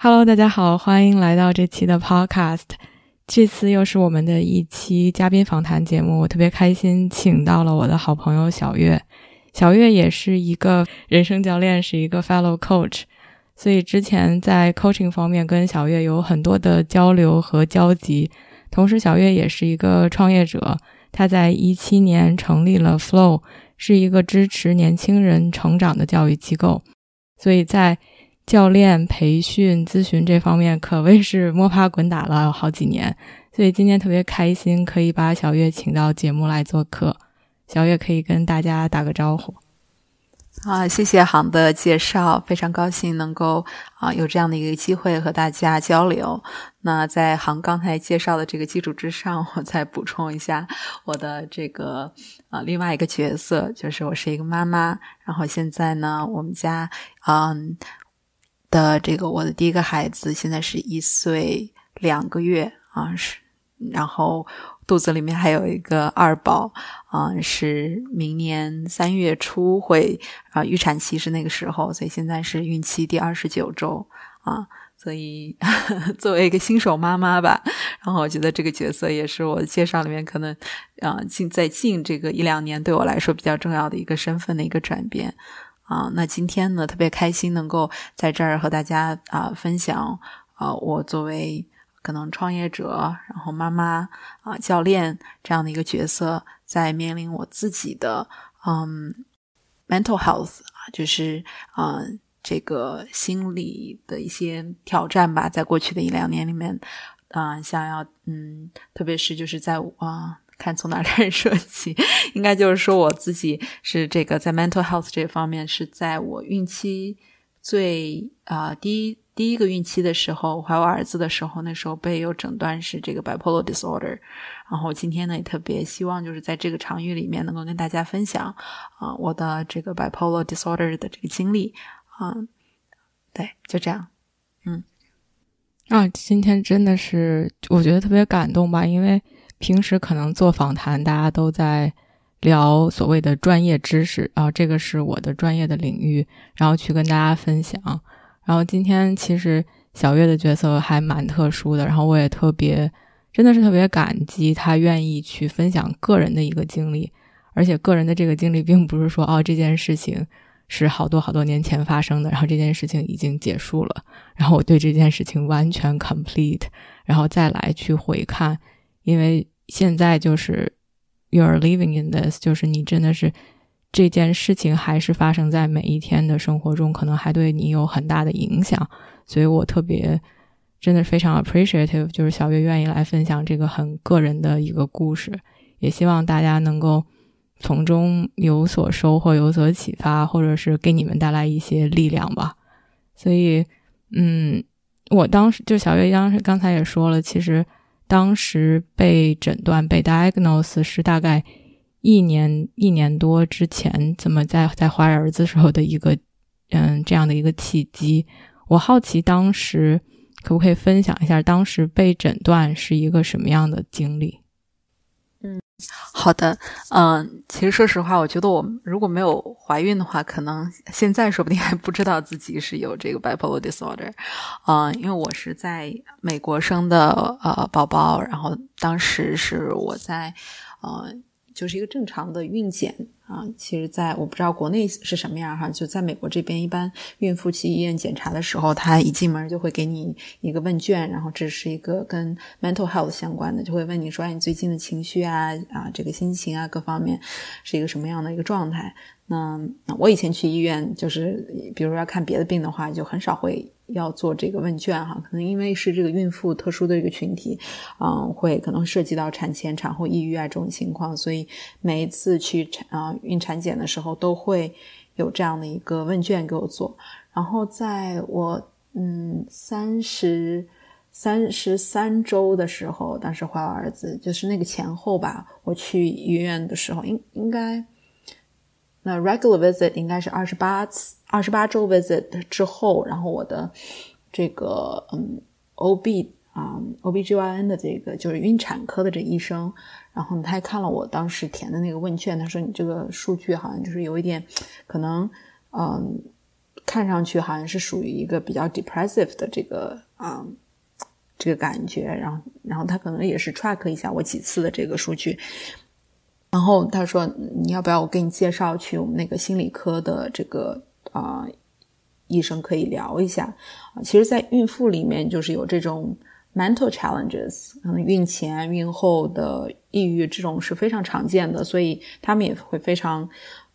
Hello，大家好，欢迎来到这期的 Podcast。这次又是我们的一期嘉宾访谈节目，我特别开心，请到了我的好朋友小月。小月也是一个人生教练，是一个 Fellow Coach，所以之前在 Coaching 方面跟小月有很多的交流和交集。同时，小月也是一个创业者，她在一七年成立了 Flow，是一个支持年轻人成长的教育机构。所以在教练培训咨询这方面可谓是摸爬滚打了好几年，所以今天特别开心可以把小月请到节目来做客。小月可以跟大家打个招呼。啊，谢谢航的介绍，非常高兴能够啊有这样的一个机会和大家交流。那在航刚才介绍的这个基础之上，我再补充一下我的这个啊另外一个角色，就是我是一个妈妈。然后现在呢，我们家嗯。的这个，我的第一个孩子现在是一岁两个月啊，是，然后肚子里面还有一个二宝啊，是明年三月初会啊预产期是那个时候，所以现在是孕期第二十九周啊，所以 作为一个新手妈妈吧，然后我觉得这个角色也是我介绍里面可能啊近在近这个一两年对我来说比较重要的一个身份的一个转变。啊，那今天呢，特别开心能够在这儿和大家啊分享啊，我作为可能创业者，然后妈妈啊教练这样的一个角色，在面临我自己的嗯 mental health 啊，就是啊这个心理的一些挑战吧，在过去的一两年里面啊，想要嗯，特别是就是在啊。看从哪 开始说起，应该就是说我自己是这个在 mental health 这方面是在我孕期最啊第一第一个孕期的时候怀我儿子的时候，那时候被有诊断是这个 bipolar disorder。然后今天呢也特别希望就是在这个场域里面能够跟大家分享啊我的这个 bipolar disorder 的这个经历啊，对，就这样，嗯，啊，今天真的是我觉得特别感动吧，因为。平时可能做访谈，大家都在聊所谓的专业知识，啊这个是我的专业的领域，然后去跟大家分享。然后今天其实小月的角色还蛮特殊的，然后我也特别真的是特别感激她愿意去分享个人的一个经历，而且个人的这个经历并不是说哦这件事情是好多好多年前发生的，然后这件事情已经结束了，然后我对这件事情完全 complete，然后再来去回看。因为现在就是 you are living in this，就是你真的是这件事情还是发生在每一天的生活中，可能还对你有很大的影响。所以我特别真的非常 appreciative，就是小月愿意来分享这个很个人的一个故事，也希望大家能够从中有所收获、有所启发，或者是给你们带来一些力量吧。所以，嗯，我当时就小月当时刚才也说了，其实。当时被诊断被 diagnose 是大概一年一年多之前，怎么在在怀儿子时候的一个嗯这样的一个契机？我好奇当时可不可以分享一下当时被诊断是一个什么样的经历？嗯好的，嗯，其实说实话，我觉得我如果没有怀孕的话，可能现在说不定还不知道自己是有这个 bipolar disorder，嗯，因为我是在美国生的呃宝宝，然后当时是我在呃就是一个正常的孕检。啊，其实，在我不知道国内是什么样哈，就在美国这边，一般孕妇去医院检查的时候，他一进门就会给你一个问卷，然后这是一个跟 mental health 相关的，就会问你说，哎，你最近的情绪啊，啊，这个心情啊，各方面是一个什么样的一个状态？那我以前去医院，就是比如说要看别的病的话，就很少会。要做这个问卷哈，可能因为是这个孕妇特殊的一个群体，嗯，会可能涉及到产前、产后抑郁啊这种情况，所以每一次去产啊孕产检的时候，都会有这样的一个问卷给我做。然后在我嗯三十三十三周的时候，当时怀我儿子，就是那个前后吧，我去医院的时候，应应该那 regular visit 应该是二十八次二十八周 visit 之后，然后我的这个嗯 OB。啊，OBGYN 的这个就是孕产科的这医生，然后呢他还看了我当时填的那个问卷，他说你这个数据好像就是有一点，可能嗯，看上去好像是属于一个比较 depressive 的这个啊这个感觉，然后然后他可能也是 track 一下我几次的这个数据，然后他说你要不要我给你介绍去我们那个心理科的这个啊医生可以聊一下啊，其实，在孕妇里面就是有这种。mental challenges，嗯，孕前、孕后的抑郁这种是非常常见的，所以他们也会非常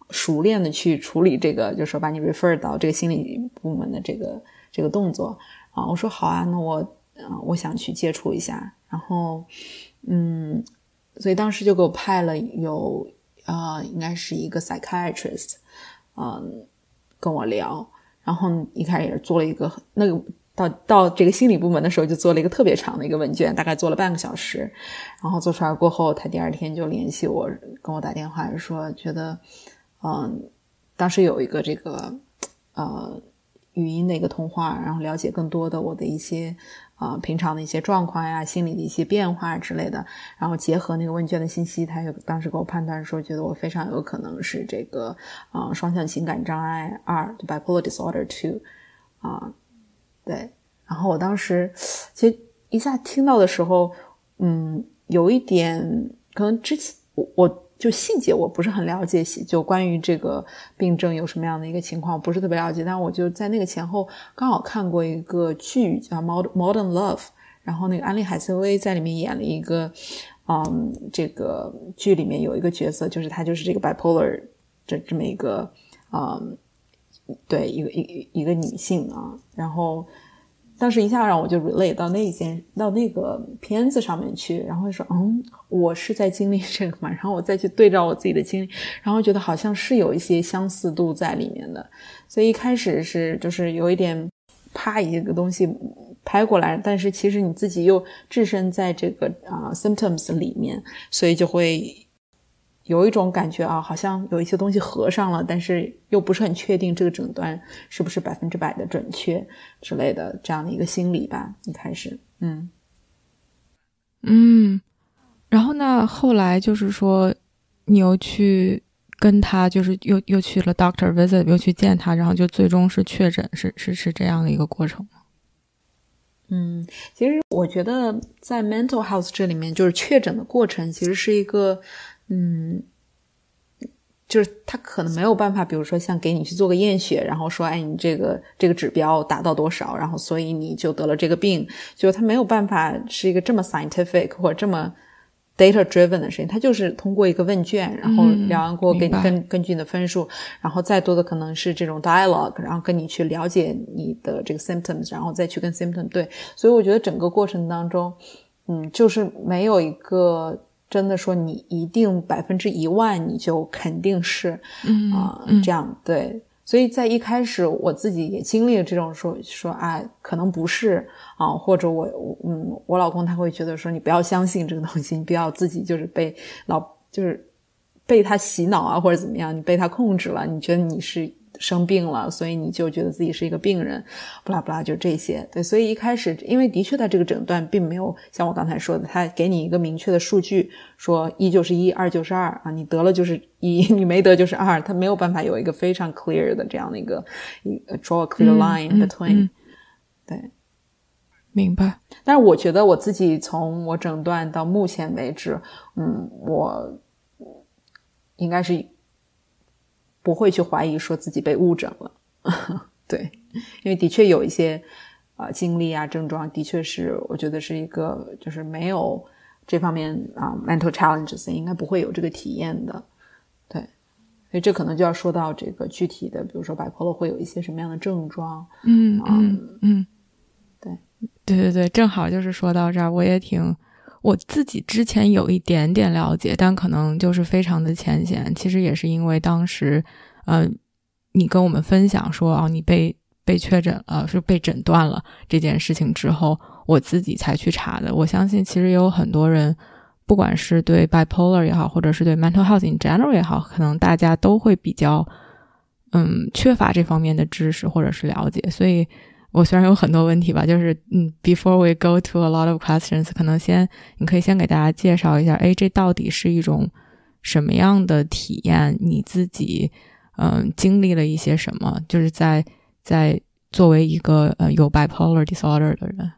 熟练的去处理这个，就是说把你 refer 到这个心理部门的这个这个动作啊。我说好啊，那我嗯，我想去接触一下，然后嗯，所以当时就给我派了有啊，应该是一个 psychiatrist，嗯，跟我聊，然后一开始也是做了一个那个。到到这个心理部门的时候，就做了一个特别长的一个问卷，大概做了半个小时。然后做出来过后，他第二天就联系我，跟我打电话说，觉得，嗯，当时有一个这个，呃，语音的一个通话，然后了解更多的我的一些，啊，平常的一些状况呀，心理的一些变化之类的。然后结合那个问卷的信息，他就当时给我判断说，觉得我非常有可能是这个，啊，双向情感障碍二，bipolar disorder two，啊。对，然后我当时其实一下听到的时候，嗯，有一点可能之前我我就细节我不是很了解，就关于这个病症有什么样的一个情况不是特别了解，但我就在那个前后刚好看过一个剧叫《Modern Modern Love》，然后那个安利海瑟薇在里面演了一个，嗯，这个剧里面有一个角色，就是她就是这个 bipolar 这这么一个，嗯。对，一个一一个女性啊，然后当时一下让我就 relate 到那件到那个片子上面去，然后说，嗯，我是在经历这个嘛，然后我再去对照我自己的经历，然后觉得好像是有一些相似度在里面的，所以一开始是就是有一点啪一个东西拍过来，但是其实你自己又置身在这个啊 symptoms 里面，所以就会。有一种感觉啊，好像有一些东西合上了，但是又不是很确定这个诊断是不是百分之百的准确之类的这样的一个心理吧。一开始，嗯嗯，然后呢，后来就是说，你又去跟他，就是又又去了 doctor visit，又去见他，然后就最终是确诊，是是是这样的一个过程吗？嗯，其实我觉得在 mental health 这里面，就是确诊的过程其实是一个。嗯，就是他可能没有办法，比如说像给你去做个验血，然后说，哎，你这个这个指标达到多少，然后所以你就得了这个病，就他没有办法是一个这么 scientific 或者这么 data driven 的事情，他就是通过一个问卷，然后聊完过给你根根据你的分数，然后再多的可能是这种 dialogue，然后跟你去了解你的这个 symptoms，然后再去跟 symptom 对，所以我觉得整个过程当中，嗯，就是没有一个。真的说，你一定百分之一万，你就肯定是啊这样对。所以在一开始，我自己也经历了这种说说啊，可能不是啊，或者我嗯，我老公他会觉得说，你不要相信这个东西，你不要自己就是被老就是被他洗脑啊，或者怎么样，你被他控制了，你觉得你是。生病了，所以你就觉得自己是一个病人，不拉不拉，就这些。对，所以一开始，因为的确他这个诊断并没有像我刚才说的，他给你一个明确的数据，说一就是一，二就是二啊，你得了就是一，你没得就是二，他没有办法有一个非常 clear 的这样的一个一 draw a clear line between。对，明白。但是我觉得我自己从我诊断到目前为止，嗯，我应该是。不会去怀疑说自己被误诊了，对，因为的确有一些啊经历啊症状，的确是我觉得是一个就是没有这方面啊 mental challenges 应该不会有这个体验的，对，所以这可能就要说到这个具体的，比如说 bipolar 会有一些什么样的症状，嗯嗯嗯，对。对对对，正好就是说到这儿，我也挺。我自己之前有一点点了解，但可能就是非常的浅显。其实也是因为当时，呃，你跟我们分享说，哦，你被被确诊了，是被诊断了这件事情之后，我自己才去查的。我相信其实也有很多人，不管是对 bipolar 也好，或者是对 mental health in general 也好，可能大家都会比较嗯缺乏这方面的知识或者是了解。所以我虽然有很多问题吧，就是嗯，before we go to a lot of questions，可能先你可以先给大家介绍一下，哎，这到底是一种什么样的体验？你自己嗯经历了一些什么？就是在在作为一个呃有 bipolar disorder 的人，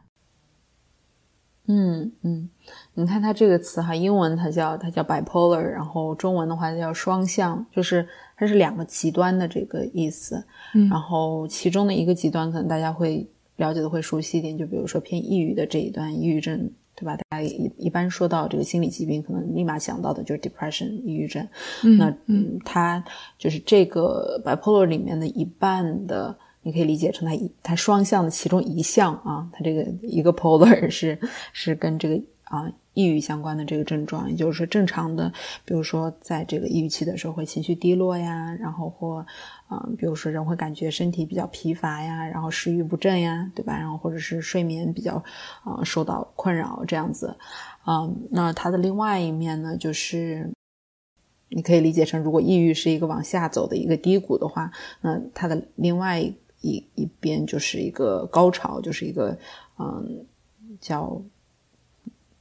嗯嗯，你看它这个词哈，英文它叫它叫 bipolar，然后中文的话叫双向，就是它是两个极端的这个意思。嗯，然后其中的一个极端可能大家会了解的会熟悉一点，就比如说偏抑郁的这一段，抑郁症，对吧？大家一一般说到这个心理疾病，可能立马想到的就是 depression，抑郁症。嗯，那嗯，它就是这个 bipolar 里面的一半的。你可以理解成它一它双向的其中一项啊，它这个一个 polar 是是跟这个啊抑郁相关的这个症状，也就是说正常的，比如说在这个抑郁期的时候会情绪低落呀，然后或啊，比如说人会感觉身体比较疲乏呀，然后食欲不振呀，对吧？然后或者是睡眠比较啊受到困扰这样子啊，那它的另外一面呢，就是你可以理解成，如果抑郁是一个往下走的一个低谷的话，那它的另外一一一边就是一个高潮，就是一个嗯，叫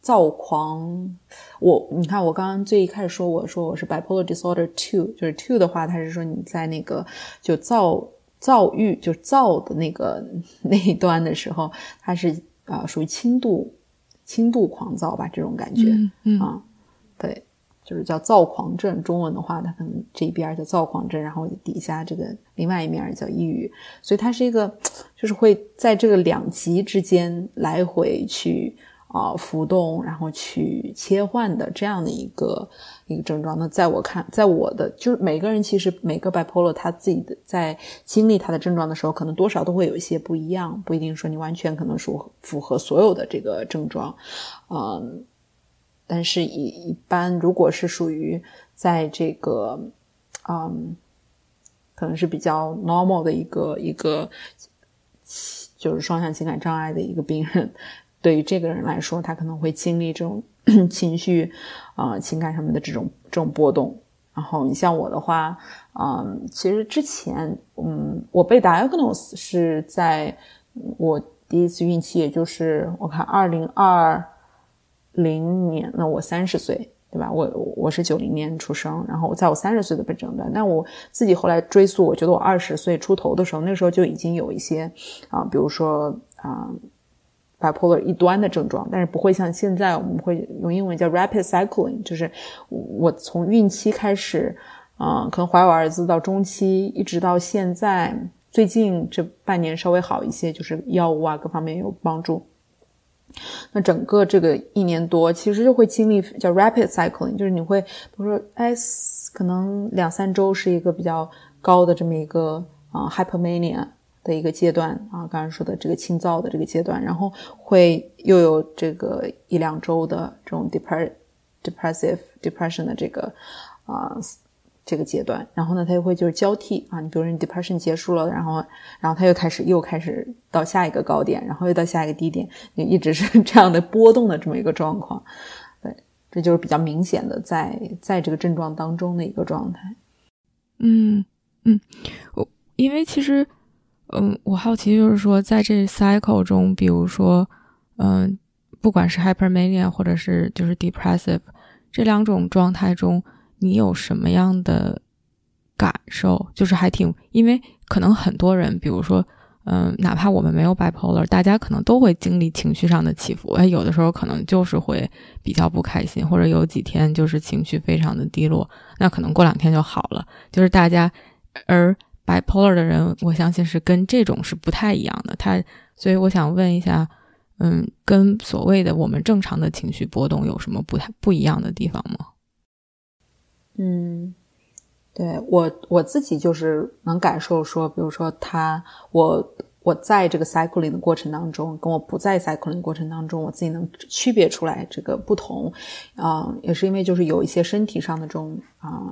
躁狂。我你看，我刚刚最一开始说，我说我是 bipolar disorder two，就是 two 的话，它是说你在那个就躁躁郁，就躁的那个那一端的时候，它是啊属于轻度轻度狂躁吧，这种感觉啊，对。就是叫躁狂症，中文的话，它可能这一边叫躁狂症，然后底下这个另外一面叫抑郁，所以它是一个，就是会在这个两极之间来回去啊浮动，然后去切换的这样的一个一个症状。那在我看，在我的就是每个人其实每个 bipolar 他自己的在经历他的症状的时候，可能多少都会有一些不一样，不一定说你完全可能符符合所有的这个症状，嗯。但是，一一般如果是属于在这个，嗯，可能是比较 normal 的一个一个，就是双向情感障碍的一个病人，对于这个人来说，他可能会经历这种 情绪啊情感上面的这种这种波动。然后，你像我的话，嗯，其实之前，嗯，我被 diagnose 是在我第一次孕期，也就是我看二零二。零年，那我三十岁，对吧？我我是九零年出生，然后我在我三十岁的被诊断。但我自己后来追溯，我觉得我二十岁出头的时候，那时候就已经有一些啊，比如说啊，bipolar 一端的症状，但是不会像现在我们会用英文叫 rapid cycling，就是我从孕期开始，啊，可能怀我儿子到中期，一直到现在，最近这半年稍微好一些，就是药物啊各方面有帮助。那整个这个一年多，其实就会经历叫 rapid cycling，就是你会，比如说，哎，可能两三周是一个比较高的这么一个啊 hypermania 的一个阶段啊，刚才说的这个轻躁的这个阶段，然后会又有这个一两周的这种 depre depressive depression 的这个啊。这个阶段，然后呢，他又会就是交替啊，你比如说你 depression 结束了，然后，然后他又开始又开始到下一个高点，然后又到下一个低点，就一直是 这样的波动的这么一个状况。对，这就是比较明显的在在这个症状当中的一个状态。嗯嗯，我因为其实，嗯，我好奇就是说，在这 cycle 中，比如说，嗯，不管是 hypermania 或者是就是 depressive 这两种状态中。你有什么样的感受？就是还挺，因为可能很多人，比如说，嗯，哪怕我们没有 bipolar，大家可能都会经历情绪上的起伏。哎，有的时候可能就是会比较不开心，或者有几天就是情绪非常的低落，那可能过两天就好了。就是大家，而 bipolar 的人，我相信是跟这种是不太一样的。他，所以我想问一下，嗯，跟所谓的我们正常的情绪波动有什么不太不一样的地方吗？嗯，对我我自己就是能感受说，比如说他，我我在这个 cycling 的过程当中，跟我不在 cycling 过程当中，我自己能区别出来这个不同，啊，也是因为就是有一些身体上的这种啊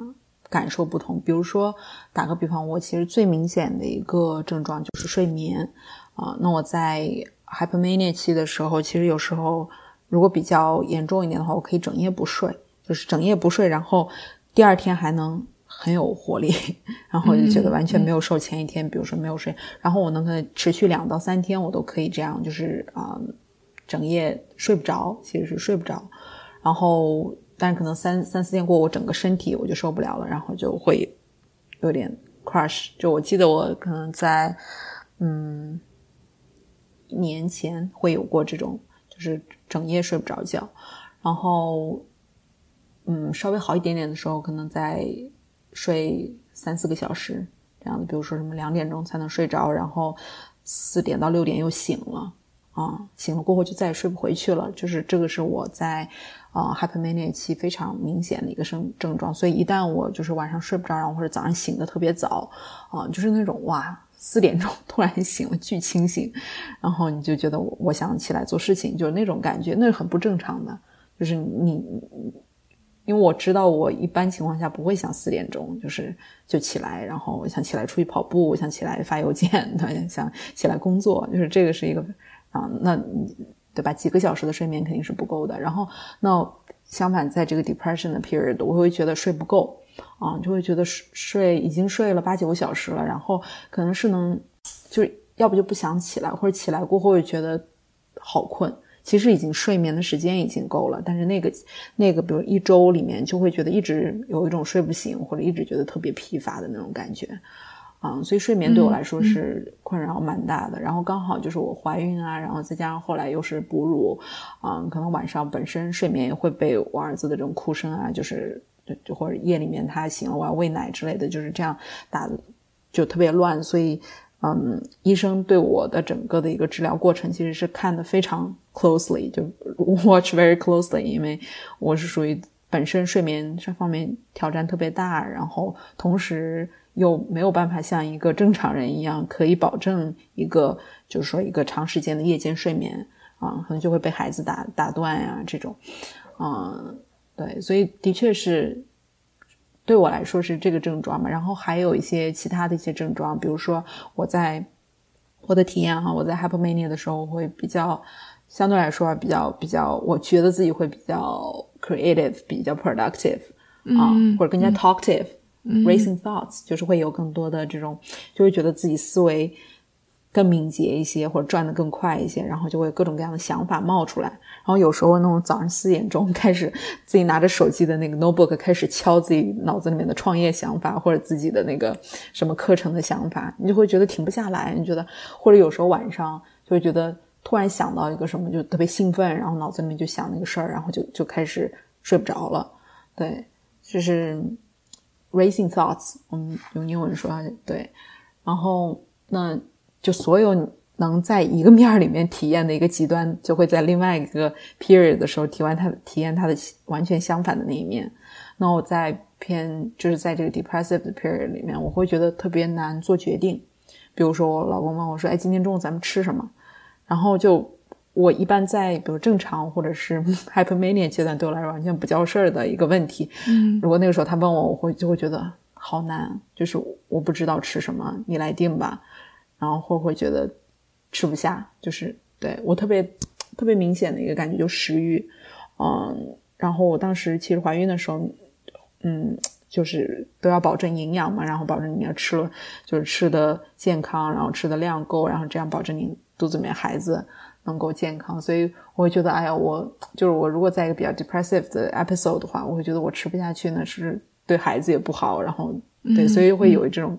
感受不同。比如说，打个比方，我其实最明显的一个症状就是睡眠啊。那我在 hypomania 期的时候，其实有时候如果比较严重一点的话，我可以整夜不睡，就是整夜不睡，然后第二天还能很有活力，然后就觉得完全没有受前一天，比如说没有睡，然后我能够持续两到三天，我都可以这样，就是啊，整夜睡不着，其实是睡不着，然后。但是可能三三四天过，我整个身体我就受不了了，然后就会有点 crush。就我记得我可能在嗯年前会有过这种，就是整夜睡不着觉。然后嗯稍微好一点点的时候，可能在睡三四个小时这样子。比如说什么两点钟才能睡着，然后四点到六点又醒了啊，醒了过后就再也睡不回去了。就是这个是我在。啊，hypomania 期非常明显的一个症症状，所以一旦我就是晚上睡不着，然后或者早上醒的特别早，啊，就是那种哇四点钟突然醒了巨清醒，然后你就觉得我我想起来做事情，就是那种感觉，那是很不正常的。就是你，因为我知道我一般情况下不会想四点钟就是就起来，然后我想起来出去跑步，我想起来发邮件，对，想起来工作，就是这个是一个啊，那。对吧？几个小时的睡眠肯定是不够的。然后，那相反，在这个 depression 的 period，我会觉得睡不够啊，就会觉得睡睡已经睡了八九个小时了，然后可能是能，就是要不就不想起来，或者起来过后会觉得好困。其实已经睡眠的时间已经够了，但是那个那个，比如一周里面就会觉得一直有一种睡不醒，或者一直觉得特别疲乏的那种感觉。啊，所以睡眠对我来说是困扰蛮大的。然后刚好就是我怀孕啊，然后再加上后来又是哺乳，啊，可能晚上本身睡眠也会被我儿子的这种哭声啊，就是就或者夜里面他醒了我要喂奶之类的，就是这样打，就特别乱。所以，嗯，医生对我的整个的一个治疗过程其实是看的非常 closely，就 watch very closely，因为我是属于本身睡眠这方面挑战特别大，然后同时。又没有办法像一个正常人一样可以保证一个，就是说一个长时间的夜间睡眠啊，可能就会被孩子打打断呀这种，嗯，对，所以的确是对我来说是这个症状嘛。然后还有一些其他的一些症状，比如说我在我的体验哈，我在 hypomania 的时候会比较相对来说比较比较，我觉得自己会比较 creative，比较 productive 啊，或者更加 talkative。Racing thoughts 就是会有更多的这种，就会觉得自己思维更敏捷一些，或者转得更快一些，然后就会各种各样的想法冒出来。然后有时候那种早上四点钟 开始，自己拿着手机的那个 notebook 开始敲自己脑子里面的创业想法，或者自己的那个什么课程的想法，你就会觉得停不下来。你觉得，或者有时候晚上就会觉得突然想到一个什么，就特别兴奋，然后脑子里面就想那个事儿，然后就就开始睡不着了。对，就是。Racing thoughts，我们用英文说对，然后那就所有能在一个面儿里面体验的一个极端，就会在另外一个 period 的时候体完它体验它的完全相反的那一面。那我在偏就是在这个 depressive 的 period 里面，我会觉得特别难做决定。比如说我老公问我说：“哎，今天中午咱们吃什么？”然后就。我一般在比如正常或者是 hypermania 阶段，对我来说完全不叫事儿的一个问题。嗯，如果那个时候他问我，我会就会觉得好难，就是我不知道吃什么，你来定吧。然后会会觉得吃不下，就是对我特别特别明显的一个感觉就食欲。嗯，然后我当时其实怀孕的时候，嗯，就是都要保证营养嘛，然后保证你要吃了就是吃的健康，然后吃的量够，然后这样保证你肚子里面孩子。能够健康，所以我会觉得，哎呀，我就是我，如果在一个比较 depressive 的 episode 的话，我会觉得我吃不下去呢，是对孩子也不好，然后对，所以会有这种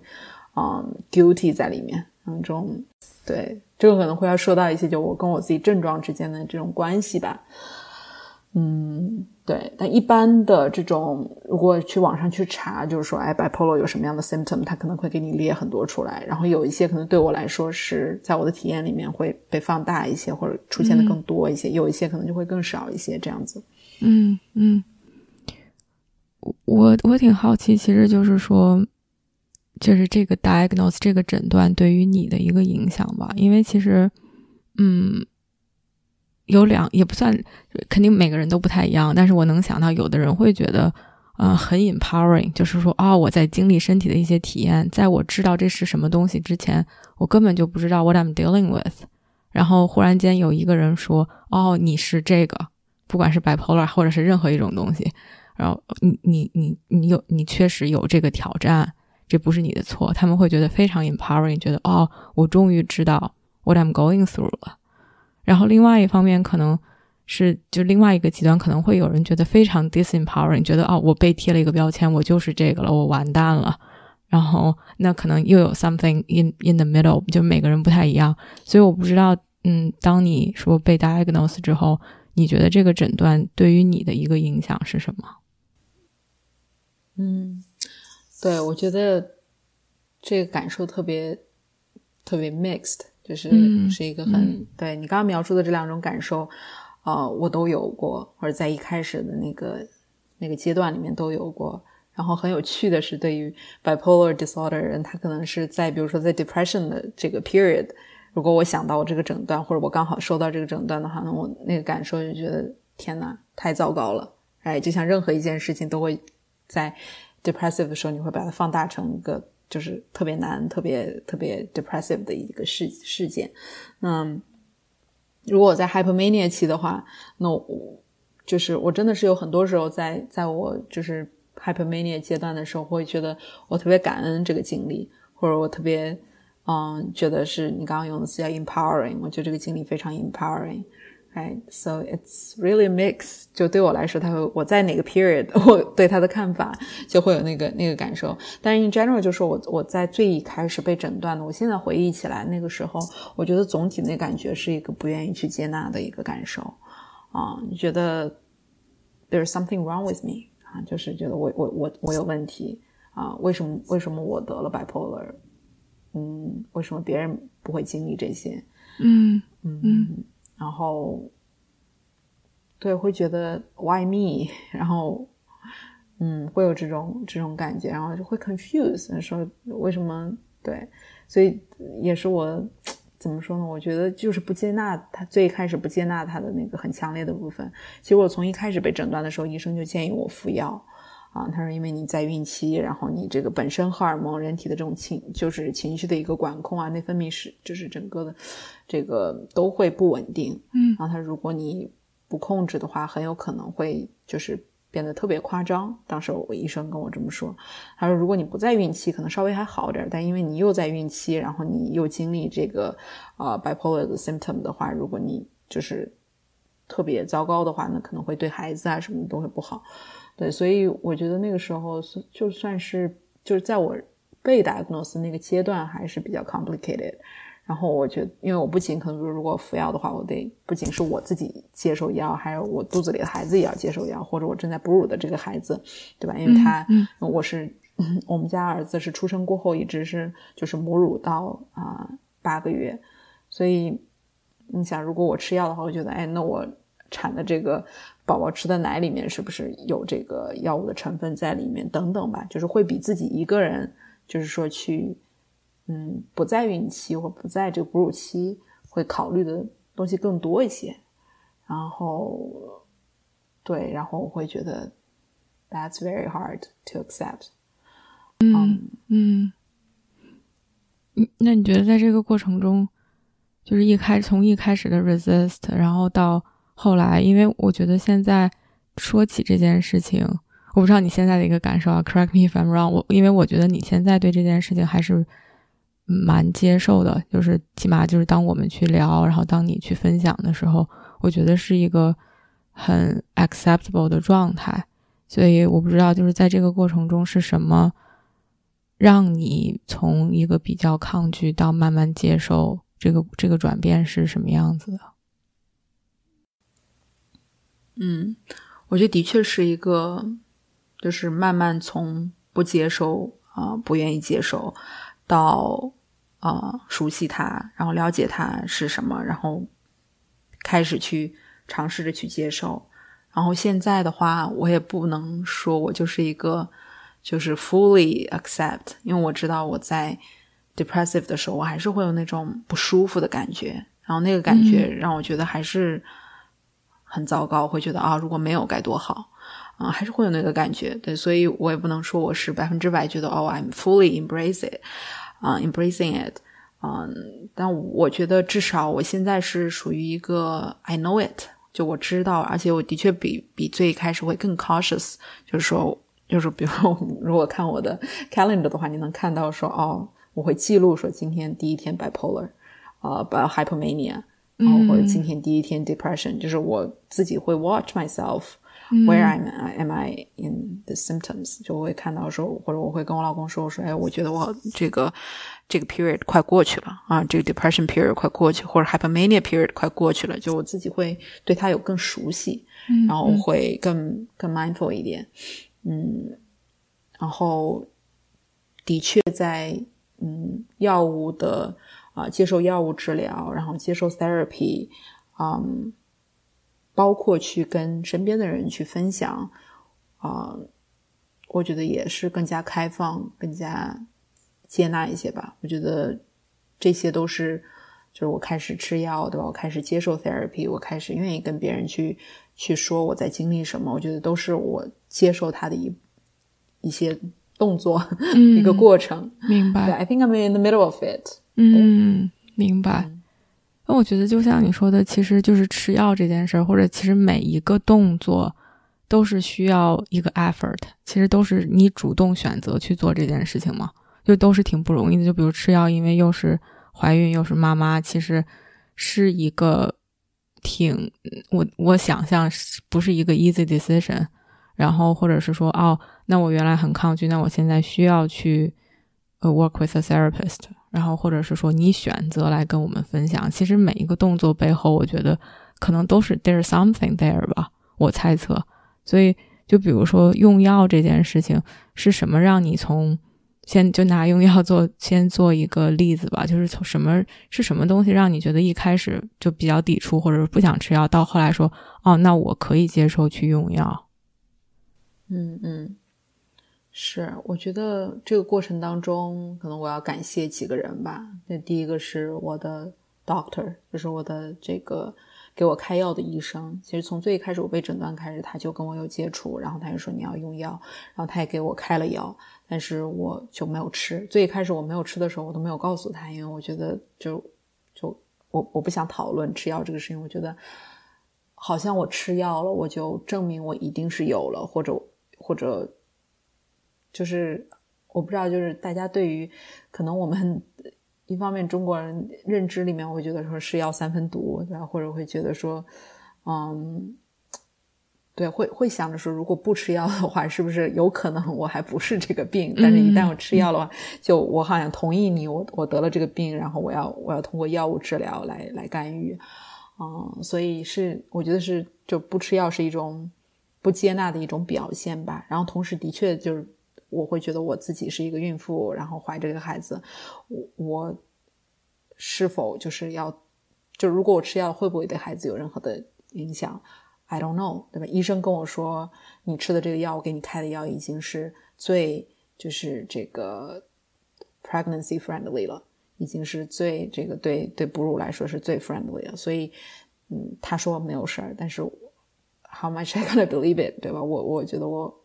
嗯 guilty 在里面，嗯，这种对，这个可能会要说到一些，就我跟我自己症状之间的这种关系吧。嗯，对，但一般的这种，如果去网上去查，就是说，哎，bipolar 有什么样的 symptom，它可能会给你列很多出来。然后有一些可能对我来说是在我的体验里面会被放大一些，或者出现的更多一些；有一些可能就会更少一些，这样子。嗯嗯，我我挺好奇，其实就是说，就是这个 diagnose 这个诊断对于你的一个影响吧，因为其实，嗯。有两也不算，肯定每个人都不太一样。但是我能想到，有的人会觉得呃，很 empowering，就是说啊，我在经历身体的一些体验，在我知道这是什么东西之前，我根本就不知道 what I'm dealing with。然后忽然间有一个人说，哦，你是这个，不管是 bipolar 或者是任何一种东西，然后你你你你有你确实有这个挑战，这不是你的错，他们会觉得非常 empowering，觉得哦，我终于知道 what I'm going through 了。然后另外一方面可能。是，就另外一个极端，可能会有人觉得非常 disempowering，觉得哦，我被贴了一个标签，我就是这个了，我完蛋了。然后那可能又有 something in in the middle，就每个人不太一样。所以我不知道，嗯，当你说被 diagnose 之后，你觉得这个诊断对于你的一个影响是什么？嗯，对我觉得这个感受特别特别 mixed，就是是一个很对你刚刚描述的这两种感受。呃，我都有过，或者在一开始的那个那个阶段里面都有过。然后很有趣的是，对于 bipolar disorder 人，他可能是在比如说在 depression 的这个 period，如果我想到我这个诊断，或者我刚好收到这个诊断的话，那我那个感受就觉得天哪，太糟糕了。哎，就像任何一件事情都会在 depressive 的时候，你会把它放大成一个就是特别难、特别特别 depressive 的一个事事件。那如果我在 hypermania 期的话，那我就是我真的是有很多时候在在我就是 hypermania 阶段的时候，会觉得我特别感恩这个经历，或者我特别嗯觉得是你刚刚用的词叫 empowering，我觉得这个经历非常 empowering。Right, so it's really mix. 就对我来说，他会我在哪个 period，我对他的看法就会有那个那个感受。但是 in general，就是我我在最一开始被诊断的，我现在回忆起来，那个时候，我觉得总体那感觉是一个不愿意去接纳的一个感受啊，你觉得 there's something wrong with me 啊，就是觉得我我我我有问题啊？为什么为什么我得了 bipolar？嗯，为什么别人不会经历这些？嗯嗯。然后，对，会觉得 why me？然后，嗯，会有这种这种感觉，然后就会 confuse，说为什么？对，所以也是我怎么说呢？我觉得就是不接纳他，最开始不接纳他的那个很强烈的部分。其实我从一开始被诊断的时候，医生就建议我服药。啊，他说，因为你在孕期，然后你这个本身荷尔蒙、人体的这种情，就是情绪的一个管控啊，内分泌是，就是整个的这个都会不稳定。嗯，然后他如果你不控制的话，很有可能会就是变得特别夸张。当时我医生跟我这么说，他说如果你不在孕期，可能稍微还好点，但因为你又在孕期，然后你又经历这个呃 bipolar 的 symptom 的话，如果你就是特别糟糕的话，那可能会对孩子啊什么都会不好。对，所以我觉得那个时候就算是就是在我被 diagnose 那个阶段还是比较 complicated。然后我觉得，因为我不仅可能如果服药的话，我得不仅是我自己接受药，还有我肚子里的孩子也要接受药，或者我正在哺乳的这个孩子，对吧？因为他我是我们家儿子是出生过后一直是就是母乳到啊八个月，所以你想，如果我吃药的话，我觉得哎，那我产的这个。宝宝吃的奶里面是不是有这个药物的成分在里面？等等吧，就是会比自己一个人，就是说去，嗯，不在孕期或不在这个哺乳期，会考虑的东西更多一些。然后，对，然后我会觉得，That's very hard to accept。嗯嗯嗯，那你觉得在这个过程中，就是一开从一开始的 resist，然后到。后来，因为我觉得现在说起这件事情，我不知道你现在的一个感受啊。Correct me if I'm wrong。我因为我觉得你现在对这件事情还是蛮接受的，就是起码就是当我们去聊，然后当你去分享的时候，我觉得是一个很 acceptable 的状态。所以我不知道，就是在这个过程中是什么让你从一个比较抗拒到慢慢接受，这个这个转变是什么样子的？嗯，我觉得的确是一个，就是慢慢从不接受啊，不愿意接受，到啊熟悉它，然后了解它是什么，然后开始去尝试着去接受。然后现在的话，我也不能说我就是一个就是 fully accept，因为我知道我在 depressive 的时候，我还是会有那种不舒服的感觉，然后那个感觉让我觉得还是。很糟糕，会觉得啊，如果没有该多好啊，还是会有那个感觉。对，所以我也不能说我是百分之百觉得哦，I'm fully embrace it，啊，embracing it，嗯，但我觉得至少我现在是属于一个 I know it，就我知道，而且我的确比比最开始会更 cautious，就是说，就是比如，如果看我的 calendar 的话，你能看到说哦，我会记录说今天第一天 bipolar，呃，hypomania。然后或者今天第一天 depression，就是我自己会 watch myself where I'm am I in the symptoms，就会看到说，或者我会跟我老公说，我说，哎，我觉得我这个这个 period 快过去了啊，这个 depression period 快过去，或者 hypomania period 快过去了，就我自己会对他有更熟悉，然后会更更 mindful 一点，嗯，然后的确在嗯药物的。啊，接受药物治疗，然后接受 therapy，嗯，包括去跟身边的人去分享，啊，我觉得也是更加开放、更加接纳一些吧。我觉得这些都是，就是我开始吃药，对吧？我开始接受 therapy，我开始愿意跟别人去去说我在经历什么。我觉得都是我接受他的一一些动作，一个过程。明白。I think I'm in the middle of it. 嗯，明白。那我觉得就像你说的，其实就是吃药这件事儿，或者其实每一个动作都是需要一个 effort，其实都是你主动选择去做这件事情嘛，就都是挺不容易的。就比如吃药，因为又是怀孕又是妈妈，其实是一个挺我我想象不是一个 easy decision。然后或者是说，哦，那我原来很抗拒，那我现在需要去呃 work with a therapist。然后，或者是说你选择来跟我们分享，其实每一个动作背后，我觉得可能都是 there's something there 吧，我猜测。所以，就比如说用药这件事情，是什么让你从先就拿用药做先做一个例子吧，就是从什么是什么东西让你觉得一开始就比较抵触，或者是不想吃药，到后来说哦，那我可以接受去用药。嗯嗯。是，我觉得这个过程当中，可能我要感谢几个人吧。那第一个是我的 doctor，就是我的这个给我开药的医生。其实从最开始我被诊断开始，他就跟我有接触，然后他就说你要用药，然后他也给我开了药，但是我就没有吃。最一开始我没有吃的时候，我都没有告诉他，因为我觉得就就我我不想讨论吃药这个事情。我觉得好像我吃药了，我就证明我一定是有了，或者或者。就是我不知道，就是大家对于可能我们一方面中国人认知里面会觉得说是药三分毒，然后？或者会觉得说，嗯，对，会会想着说，如果不吃药的话，是不是有可能我还不是这个病？但是一旦我吃药的话，就我好像同意你，我我得了这个病，然后我要我要通过药物治疗来来干预，嗯，所以是我觉得是就不吃药是一种不接纳的一种表现吧。然后同时的确就是。我会觉得我自己是一个孕妇，然后怀着一个孩子，我我是否就是要，就如果我吃药会不会对孩子有任何的影响？I don't know，对吧？医生跟我说，你吃的这个药，我给你开的药已经是最就是这个 pregnancy friendly 了，已经是最这个对对哺乳来说是最 friendly 了。所以，嗯，他说没有事儿，但是 how much I gonna believe it，对吧？我我觉得我。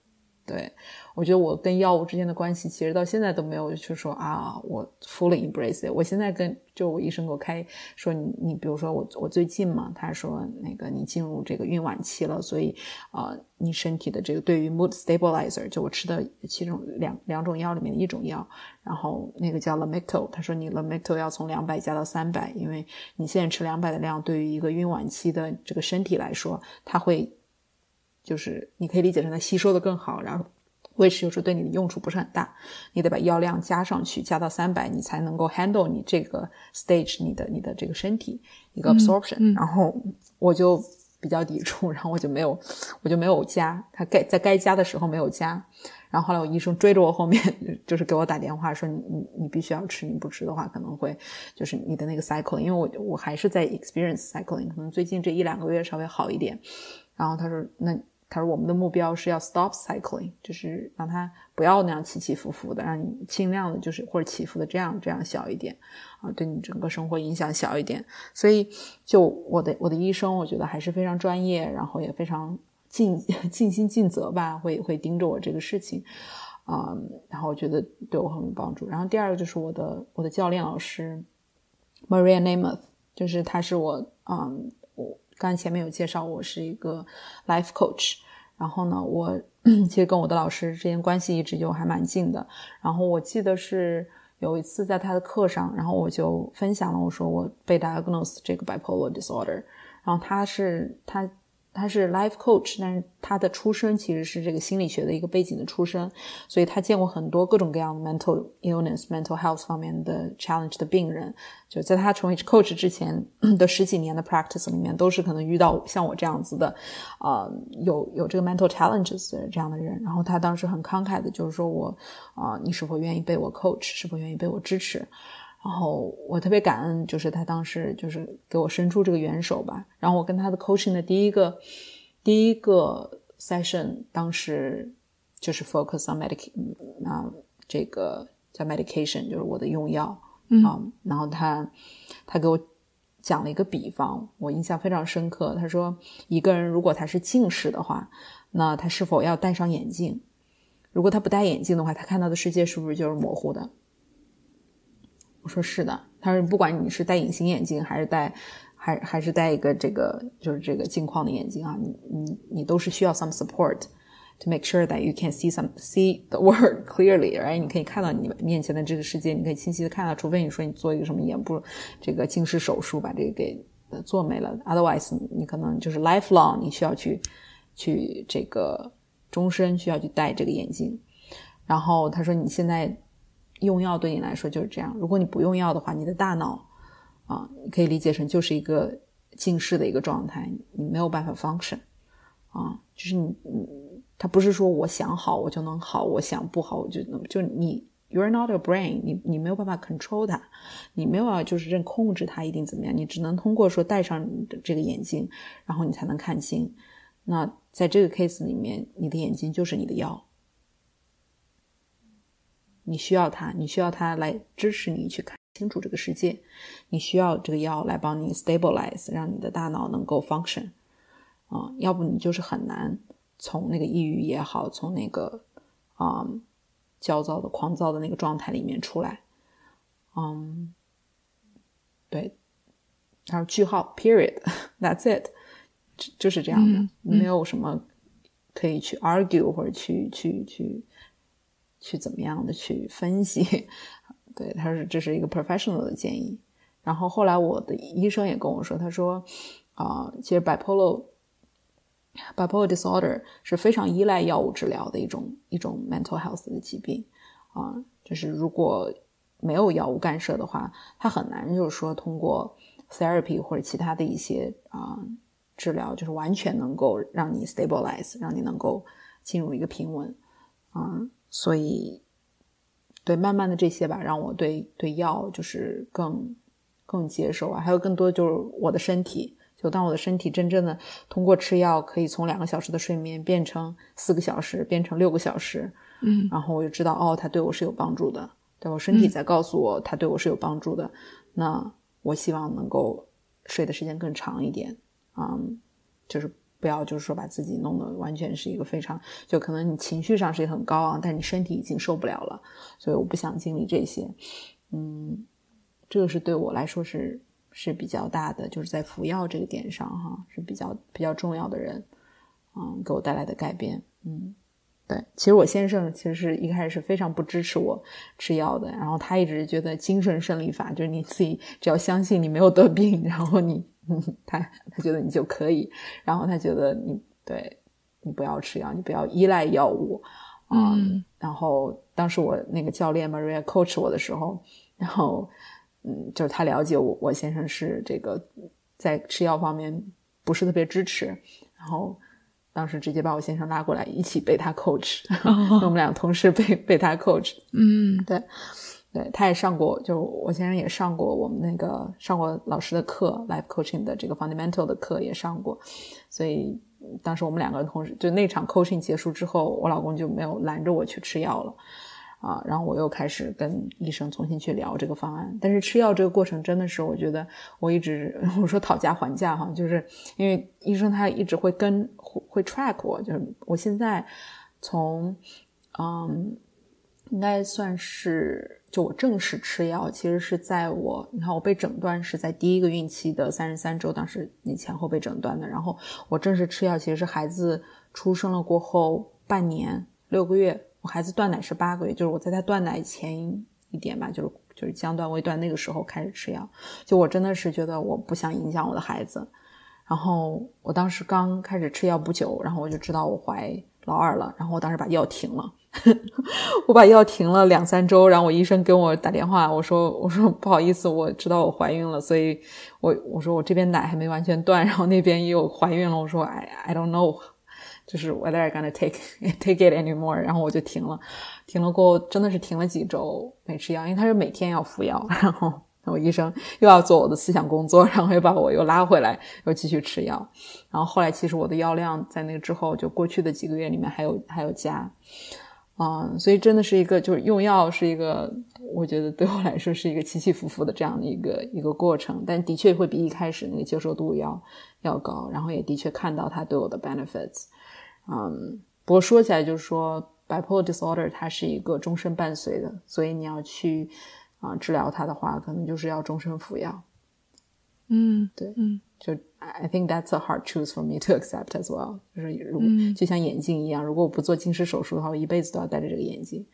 对，我觉得我跟药物之间的关系，其实到现在都没有去说啊，我 fully embrace it。我现在跟就我医生给我开说，你你比如说我我最近嘛，他说那个你进入这个孕晚期了，所以呃，你身体的这个对于 mood stabilizer，就我吃的其中两两种药里面的一种药，然后那个叫 Lamictal，他说你 Lamictal 要从两百加到三百，因为你现在吃两百的量，对于一个孕晚期的这个身体来说，它会。就是你可以理解成它吸收的更好，然后维持有时候对你的用处不是很大，你得把药量加上去，加到三百，你才能够 handle 你这个 stage 你的你的这个身体一个 absorption。然后我就比较抵触，然后我就没有我就没有加，他该在该加的时候没有加。然后后来我医生追着我后面，就是给我打电话说你你你必须要吃，你不吃的话可能会就是你的那个 cycling，因为我我还是在 experience cycling，可能最近这一两个月稍微好一点。然后他说那。他说：“我们的目标是要 stop cycling，就是让它不要那样起起伏伏的，让你尽量的，就是或者起伏的这样这样小一点，啊，对你整个生活影响小一点。所以，就我的我的医生，我觉得还是非常专业，然后也非常尽尽心尽责吧，会会盯着我这个事情，啊，然后我觉得对我很有帮助。然后第二个就是我的我的教练老师 Maria Namath，就是他是我，嗯，刚才前面有介绍，我是一个 life coach，然后呢，我 其实跟我的老师之间关系一直就还蛮近的。然后我记得是有一次在他的课上，然后我就分享了，我说我被 diagnosed 这个 bipolar disorder，然后他是他。他是 life coach，但是他的出身其实是这个心理学的一个背景的出身，所以他见过很多各种各样的 mental illness、mental health 方面的 challenge 的病人。就在他成为 coach 之前 的十几年的 practice 里面，都是可能遇到像我这样子的，呃，有有这个 mental challenges 这样的人。然后他当时很慷慨的，就是说我啊，你是否愿意被我 coach？是否愿意被我支持？然后我特别感恩，就是他当时就是给我伸出这个援手吧。然后我跟他的 coaching 的第一个第一个 session，当时就是 focus on medic 啊，这个叫 medication，就是我的用药啊。然后他他给我讲了一个比方，我印象非常深刻。他说，一个人如果他是近视的话，那他是否要戴上眼镜？如果他不戴眼镜的话，他看到的世界是不是就是模糊的？说是的，他说不管你是戴隐形眼镜还是戴，还还是戴一个这个就是这个镜框的眼镜啊，你你你都是需要 some support to make sure that you can see some see the world clearly，right？你可以看到你面前的这个世界，你可以清晰的看到，除非你说你做一个什么眼部这个近视手术把这个给做没了，otherwise 你可能就是 lifelong 你需要去去这个终身需要去戴这个眼镜。然后他说你现在。用药对你来说就是这样。如果你不用药的话，你的大脑啊，你可以理解成就是一个近视的一个状态，你没有办法 function 啊，就是你，他不是说我想好我就能好，我想不好我就能，就你 you're not a brain，你你没有办法 control 它，你没有办法就是认控制它一定怎么样，你只能通过说戴上这个眼镜，然后你才能看清。那在这个 case 里面，你的眼睛就是你的药。你需要它，你需要它来支持你去看清楚这个世界。你需要这个药来帮你 stabilize，让你的大脑能够 function。啊，要不你就是很难从那个抑郁也好，从那个啊焦躁的、狂躁的那个状态里面出来。嗯，对。然后句号，period，that's it，就是这样的，没有什么可以去 argue 或者去去去。去怎么样的去分析？对，他是这是一个 professional 的建议。然后后来我的医生也跟我说，他说啊，其实 bipolar bipolar disorder 是非常依赖药物治疗的一种一种 mental health 的疾病啊，就是如果没有药物干涉的话，它很难就是说通过 therapy 或者其他的一些啊治疗，就是完全能够让你 stabilize，让你能够进入一个平稳啊。所以，对慢慢的这些吧，让我对对药就是更更接受啊。还有更多就是我的身体，就当我的身体真正的通过吃药，可以从两个小时的睡眠变成四个小时，变成六个小时，嗯，然后我就知道哦，它对我是有帮助的，对我身体在告诉我它对我是有帮助的。那我希望能够睡的时间更长一点，嗯，就是。不要就是说把自己弄得完全是一个非常，就可能你情绪上是很高昂，但你身体已经受不了了，所以我不想经历这些。嗯，这个是对我来说是是比较大的，就是在服药这个点上哈是比较比较重要的人，嗯，给我带来的改变。嗯，对，其实我先生其实是一开始是非常不支持我吃药的，然后他一直觉得精神胜利法就是你自己只要相信你没有得病，然后你。他他觉得你就可以，然后他觉得你对你不要吃药，你不要依赖药物啊。然后当时我那个教练 Maria coach 我的时候，然后嗯，就是他了解我，我先生是这个在吃药方面不是特别支持，然后当时直接把我先生拉过来一起被他 coach，我们俩同时被被他 coach。嗯，对。对，他也上过，就我先生也上过我们那个上过老师的课，life coaching 的这个 fundamental 的课也上过，所以当时我们两个同时，就那场 coaching 结束之后，我老公就没有拦着我去吃药了，啊，然后我又开始跟医生重新去聊这个方案。但是吃药这个过程真的是，我觉得我一直 我说讨价还价哈，就是因为医生他一直会跟会 track 我，就是我现在从嗯，应该算是就我正式吃药，其实是在我你看我被诊断是在第一个孕期的三十三周，当时你前后被诊断的，然后我正式吃药其实是孩子出生了过后半年六个月。我孩子断奶是八个月，就是我在他断奶前一点吧，就是就是将断未断那个时候开始吃药。就我真的是觉得我不想影响我的孩子，然后我当时刚开始吃药不久，然后我就知道我怀老二了，然后我当时把药停了，我把药停了两三周，然后我医生给我打电话，我说我说不好意思，我知道我怀孕了，所以我我说我这边奶还没完全断，然后那边也有怀孕了，我说 I I don't know。就是 whether I gonna take take it anymore，然后我就停了，停了过后真的是停了几周没吃药，因为他是每天要服药，然后我医生又要做我的思想工作，然后又把我又拉回来，又继续吃药，然后后来其实我的药量在那个之后就过去的几个月里面还有还有加，嗯，所以真的是一个就是用药是一个我觉得对我来说是一个起起伏伏的这样的一个一个过程，但的确会比一开始那个接受度要要高，然后也的确看到它对我的 benefits。嗯，不过说起来就是说，bipolar disorder 它是一个终身伴随的，所以你要去啊治疗它的话，可能就是要终身服药。嗯，对，嗯，就 I think that's a hard choice for me to accept as well。就是如就像眼镜一样，如果我不做近视手术的话，我一辈子都要戴着这个眼镜，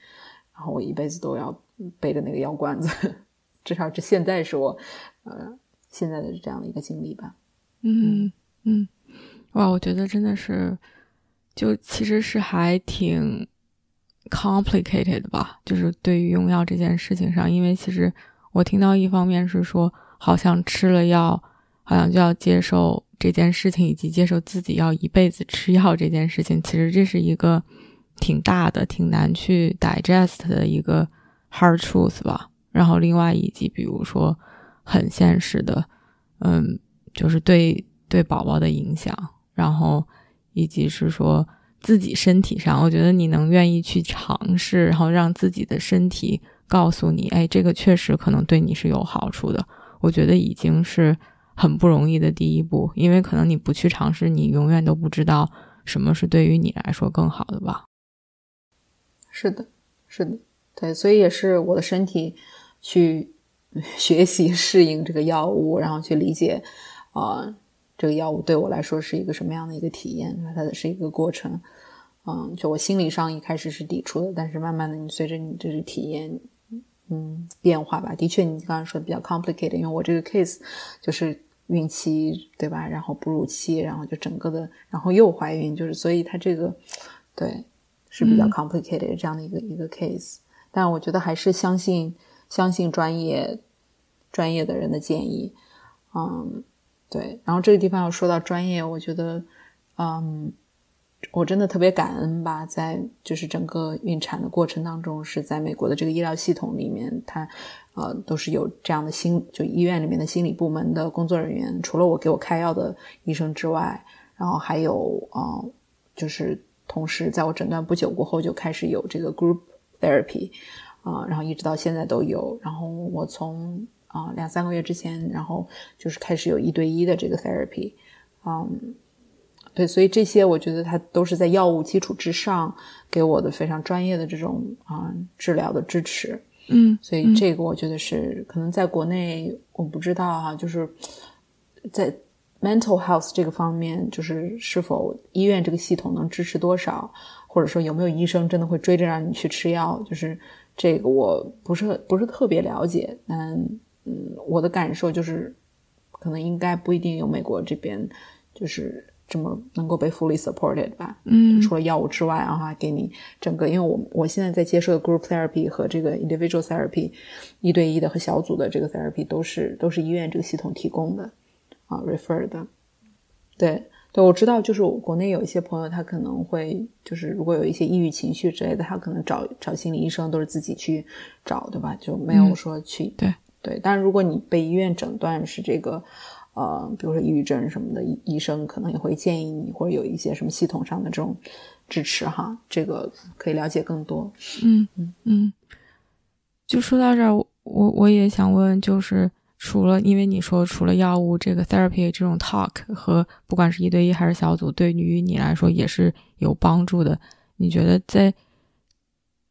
然后我一辈子都要背着那个药罐子。至少这现在是我呃现在的这样的一个经历吧。嗯嗯，哇，我觉得真的是。就其实是还挺 complicated 的吧，就是对于用药这件事情上，因为其实我听到一方面是说，好像吃了药，好像就要接受这件事情，以及接受自己要一辈子吃药这件事情，其实这是一个挺大的、挺难去 digest 的一个 hard truth 吧。然后另外以及比如说很现实的，嗯，就是对对宝宝的影响，然后。以及是说自己身体上，我觉得你能愿意去尝试，然后让自己的身体告诉你，哎，这个确实可能对你是有好处的。我觉得已经是很不容易的第一步，因为可能你不去尝试，你永远都不知道什么是对于你来说更好的吧。是的，是的，对，所以也是我的身体去 学习适应这个药物，然后去理解啊。这个药物对我来说是一个什么样的一个体验？它是一个过程，嗯，就我心理上一开始是抵触的，但是慢慢的，你随着你这个体验，嗯，变化吧。的确，你刚刚说的比较 complicated，因为我这个 case 就是孕期，对吧？然后哺乳期，然后就整个的，然后又怀孕，就是所以它这个对是比较 complicated 这样的一个一个 case。但我觉得还是相信相信专业专业的人的建议，嗯。对，然后这个地方要说到专业，我觉得，嗯，我真的特别感恩吧，在就是整个孕产的过程当中，是在美国的这个医疗系统里面，它呃都是有这样的心，就医院里面的心理部门的工作人员，除了我给我开药的医生之外，然后还有啊，就是同时在我诊断不久过后就开始有这个 group therapy 啊，然后一直到现在都有，然后我从。啊，两三个月之前，然后就是开始有一对一的这个 therapy，嗯，对，所以这些我觉得它都是在药物基础之上给我的非常专业的这种啊治疗的支持，嗯，所以这个我觉得是可能在国内我不知道哈，就是在 mental health 这个方面，就是是否医院这个系统能支持多少，或者说有没有医生真的会追着让你去吃药，就是这个我不是不是特别了解，嗯。嗯，我的感受就是，可能应该不一定有美国这边就是这么能够被 fully supported 吧。嗯，除了药物之外，然后还给你整个，因为我我现在在接受的 group therapy 和这个 individual therapy，一对一的和小组的这个 therapy 都是都是医院这个系统提供的啊，refer 的。对对，我知道，就是我国内有一些朋友，他可能会就是如果有一些抑郁情绪之类的，他可能找找心理医生都是自己去找，对吧？就没有说去对。对，但是如果你被医院诊断是这个，呃，比如说抑郁症什么的，医医生可能也会建议你，或者有一些什么系统上的这种支持哈，这个可以了解更多。嗯嗯嗯，就说到这儿，我我也想问，就是除了因为你说除了药物这个 therapy 这种 talk 和不管是一对一还是小组，对于你来说也是有帮助的。你觉得在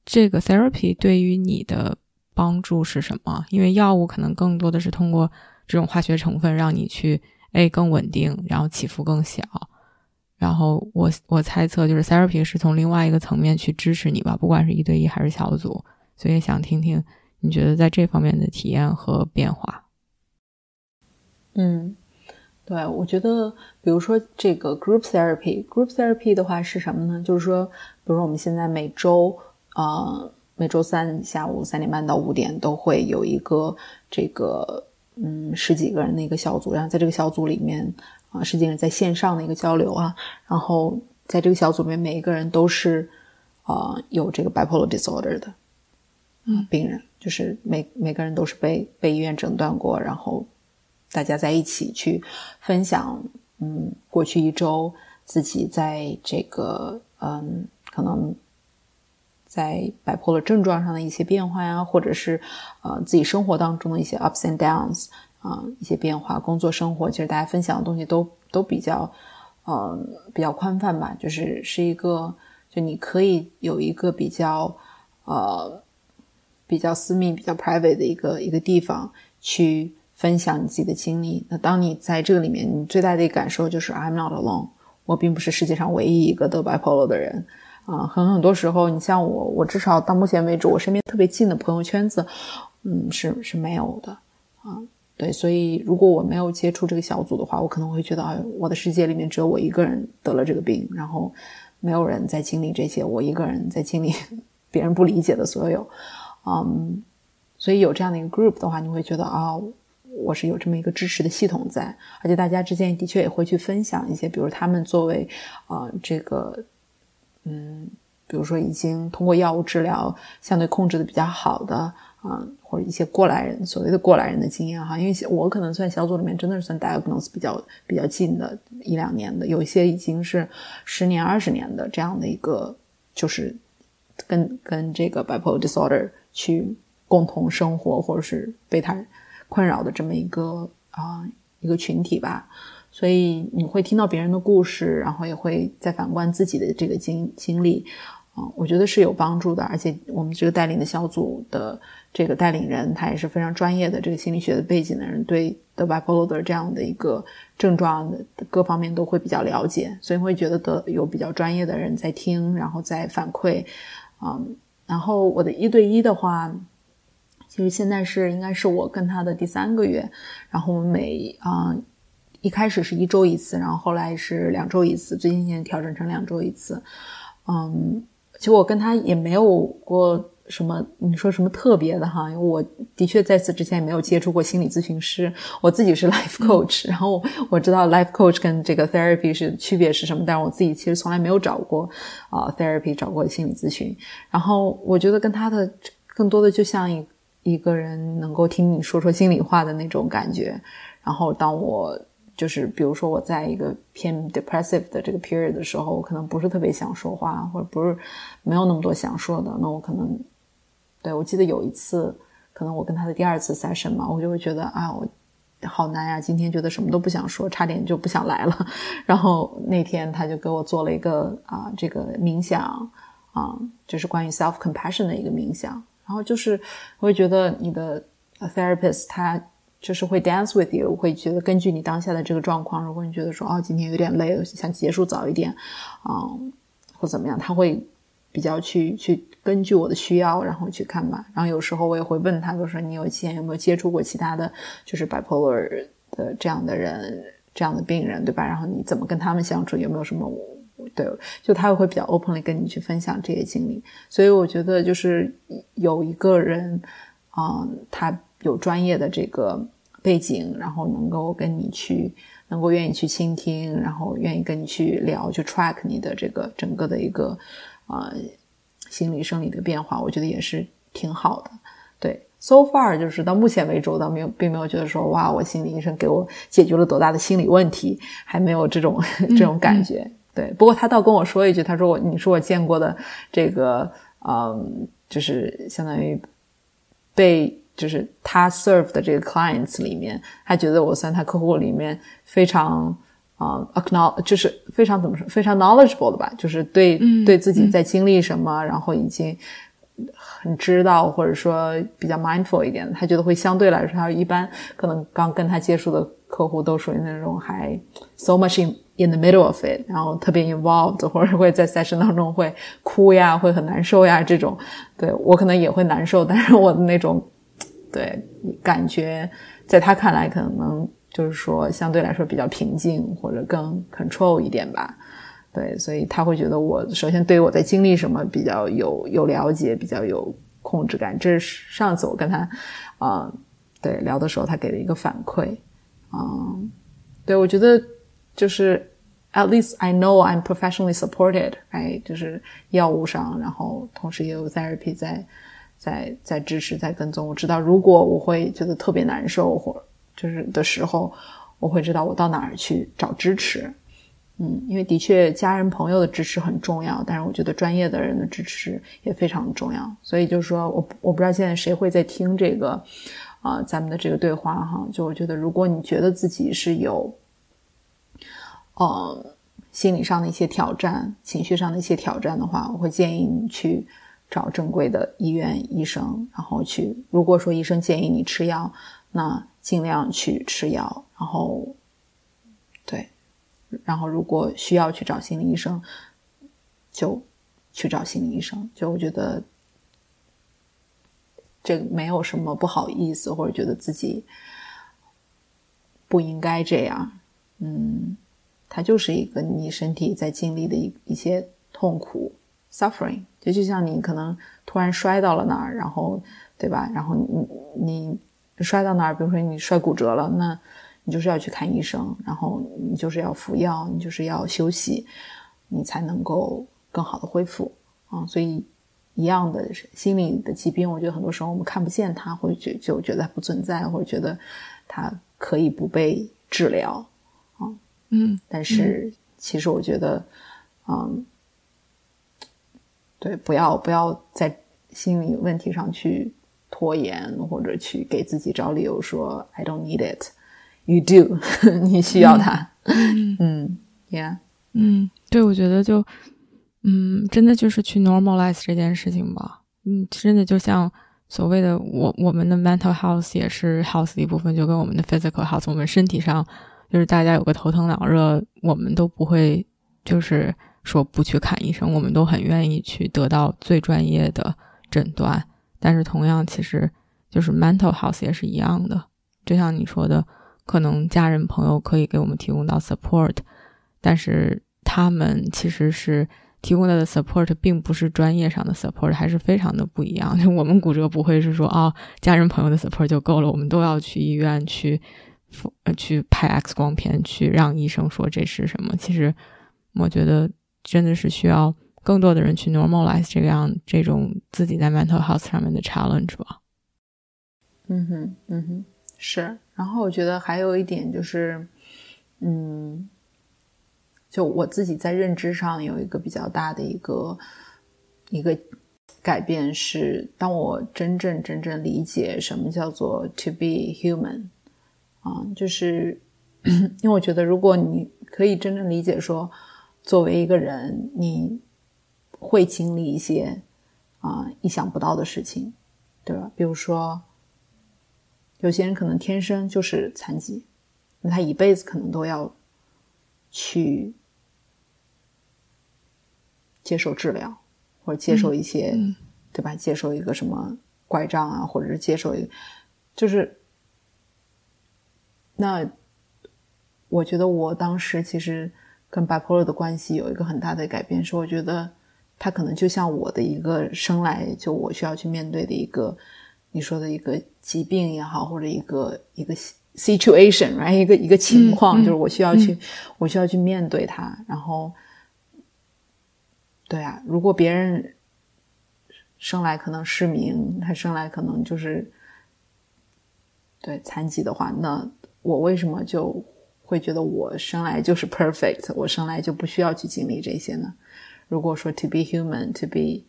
这个 therapy 对于你的帮助是什么？因为药物可能更多的是通过这种化学成分让你去诶更稳定，然后起伏更小。然后我我猜测就是 therapy 是从另外一个层面去支持你吧，不管是一对一还是小组。所以想听听你觉得在这方面的体验和变化。嗯，对，我觉得比如说这个 group therapy，group therapy 的话是什么呢？就是说，比如说我们现在每周呃每周三下午三点半到五点都会有一个这个嗯十几个人的一个小组，然后在这个小组里面。啊，实际上在线上的一个交流啊，然后在这个小组里面，每一个人都是啊有这个 bipolar disorder 的嗯病人，就是每每个人都是被被医院诊断过，然后大家在一起去分享，嗯，过去一周自己在这个嗯可能在 bipolar 症状上的一些变化呀，或者是呃自己生活当中的一些 ups and downs。啊，一些变化，工作生活，其实大家分享的东西都都比较，呃，比较宽泛吧。就是是一个，就你可以有一个比较，呃，比较私密、比较 private 的一个一个地方去分享你自己的经历。那当你在这个里面，你最大的一个感受就是 I'm not alone，我并不是世界上唯一一个得 bipolar 的人。啊，很很多时候，你像我，我至少到目前为止，我身边特别近的朋友圈子，嗯，是是没有的，啊。对，所以如果我没有接触这个小组的话，我可能会觉得，哎，我的世界里面只有我一个人得了这个病，然后没有人在经历这些，我一个人在经历 别人不理解的所有，嗯，所以有这样的一个 group 的话，你会觉得啊，我是有这么一个支持的系统在，而且大家之间的确也会去分享一些，比如他们作为啊这个，嗯，比如说已经通过药物治疗相对控制的比较好的。啊，或者一些过来人，所谓的过来人的经验哈，因为我可能算小组里面真的是算 diagnose 比较比较近的一两年的，有一些已经是十年、二十年的这样的一个，就是跟跟这个 bipolar disorder 去共同生活，或者是被他困扰的这么一个啊一个群体吧。所以你会听到别人的故事，然后也会再反观自己的这个经经历。啊，我觉得是有帮助的，而且我们这个带领的小组的这个带领人，他也是非常专业的，这个心理学的背景的人，对的 bipolar 这样的一个症状的各方面都会比较了解，所以会觉得的有比较专业的人在听，然后再反馈。嗯，然后我的一对一的话，其实现在是应该是我跟他的第三个月，然后我们每啊一开始是一周一次，然后后来是两周一次，最近现在调整成两周一次。嗯。其实我跟他也没有过什么，你说什么特别的哈？因为我的确在此之前也没有接触过心理咨询师，我自己是 life coach，然后我知道 life coach 跟这个 therapy 是区别是什么，但是我自己其实从来没有找过啊 therapy，找过心理咨询。然后我觉得跟他的更多的就像一一个人能够听你说说心里话的那种感觉。然后当我。就是比如说我在一个偏 depressive 的这个 period 的时候，我可能不是特别想说话，或者不是没有那么多想说的，那我可能，对我记得有一次，可能我跟他的第二次 session 嘛，我就会觉得啊，我好难呀，今天觉得什么都不想说，差点就不想来了。然后那天他就给我做了一个啊这个冥想啊，就是关于 self compassion 的一个冥想。然后就是我会觉得你的 therapist 他。就是会 dance with you，会觉得根据你当下的这个状况，如果你觉得说哦今天有点累，想结束早一点，嗯，或怎么样，他会比较去去根据我的需要，然后去看吧。然后有时候我也会问他，就说你有以前有没有接触过其他的就是 bipolar 的这样的人，这样的病人，对吧？然后你怎么跟他们相处？有没有什么对？就他也会比较 openly 跟你去分享这些经历。所以我觉得就是有一个人，嗯，他有专业的这个。背景，然后能够跟你去，能够愿意去倾听，然后愿意跟你去聊，去 track 你的这个整个的一个，呃，心理生理的变化，我觉得也是挺好的。对，so far 就是到目前为止，我倒没有，并没有觉得说，哇，我心理医生给我解决了多大的心理问题，还没有这种 这种感觉。对，不过他倒跟我说一句，他说我你是我见过的这个，嗯，就是相当于被就是他 serve 的这个 clients 里面，他觉得我算他客户里面非常啊 acknowledge，就是非常怎么说，非常 knowledgeable 的吧，就是对对自己在经历什么，然后已经很知道或者说比较 mindful 一点，他觉得会相对来说，他一般可能刚跟他接触的客户都属于那种还 so much in in the middle of it，然后特别 involved，或者会在 session 当中会哭呀，会很难受呀，这种，对我可能也会难受，但是我的那种，对感觉，在他看来可能就是说相对来说比较平静或者更 control 一点吧，对，所以他会觉得我首先对于我在经历什么比较有有了解，比较有控制感，这是上次我跟他啊对聊的时候他给的一个反馈，嗯，对我觉得。就是 at least I know I'm professionally supported，哎，就是药物上，然后同时也有 therapy 在在在支持在跟踪。我知道如果我会觉得特别难受或就是的时候，我会知道我到哪儿去找支持。嗯，因为的确家人朋友的支持很重要，但是我觉得专业的人的支持也非常重要。所以就是说我我不知道现在谁会在听这个啊咱们的这个对话哈。就我觉得如果你觉得自己是有呃，心理上的一些挑战，情绪上的一些挑战的话，我会建议你去找正规的医院医生，然后去。如果说医生建议你吃药，那尽量去吃药。然后，对，然后如果需要去找心理医生，就去找心理医生。就我觉得，这没有什么不好意思，或者觉得自己不应该这样。嗯。它就是一个你身体在经历的一一些痛苦，suffering，就就像你可能突然摔到了那儿，然后，对吧？然后你你摔到那儿，比如说你摔骨折了，那你就是要去看医生，然后你就是要服药，你就是要休息，你才能够更好的恢复啊。所以一样的心理的疾病，我觉得很多时候我们看不见它，或者觉就觉得它不存在，或者觉得它可以不被治疗。嗯，但是其实我觉得，嗯，对，不要不要在心理问题上去拖延，或者去给自己找理由说 “I don't need it”。You do，你需要它。嗯 嗯，Yeah，嗯，对，我觉得就，嗯，真的就是去 normalize 这件事情吧。嗯，真的就像所谓的我我们的 mental health 也是 health 的一部分，就跟我们的 physical health，我们身体上。就是大家有个头疼脑热，我们都不会，就是说不去看医生，我们都很愿意去得到最专业的诊断。但是同样，其实就是 mental health 也是一样的，就像你说的，可能家人朋友可以给我们提供到 support，但是他们其实是提供的 support 并不是专业上的 support，还是非常的不一样。就我们骨折不会是说哦，家人朋友的 support 就够了，我们都要去医院去。去拍 X 光片，去让医生说这是什么？其实，我觉得真的是需要更多的人去 normalize 这样这种自己在 mental health 上面的 challenge 吧。嗯哼，嗯哼，是。然后我觉得还有一点就是，嗯，就我自己在认知上有一个比较大的一个一个改变是，当我真正真正理解什么叫做 to be human。啊，就是 因为我觉得，如果你可以真正理解说，作为一个人，你会经历一些啊意想不到的事情，对吧？比如说，有些人可能天生就是残疾，那他一辈子可能都要去接受治疗，或者接受一些，对吧？接受一个什么拐杖啊，或者是接受一个，就是。那我觉得我当时其实跟 bipolar 的关系有一个很大的改变，是我觉得他可能就像我的一个生来就我需要去面对的一个你说的一个疾病也好，或者一个一个 situation，right 一个一个情况，就是我需要去我需要去面对它。然后，对啊，如果别人生来可能失明，他生来可能就是对残疾的话，那。我为什么就会觉得我生来就是 perfect，我生来就不需要去经历这些呢？如果说 to be human，to be，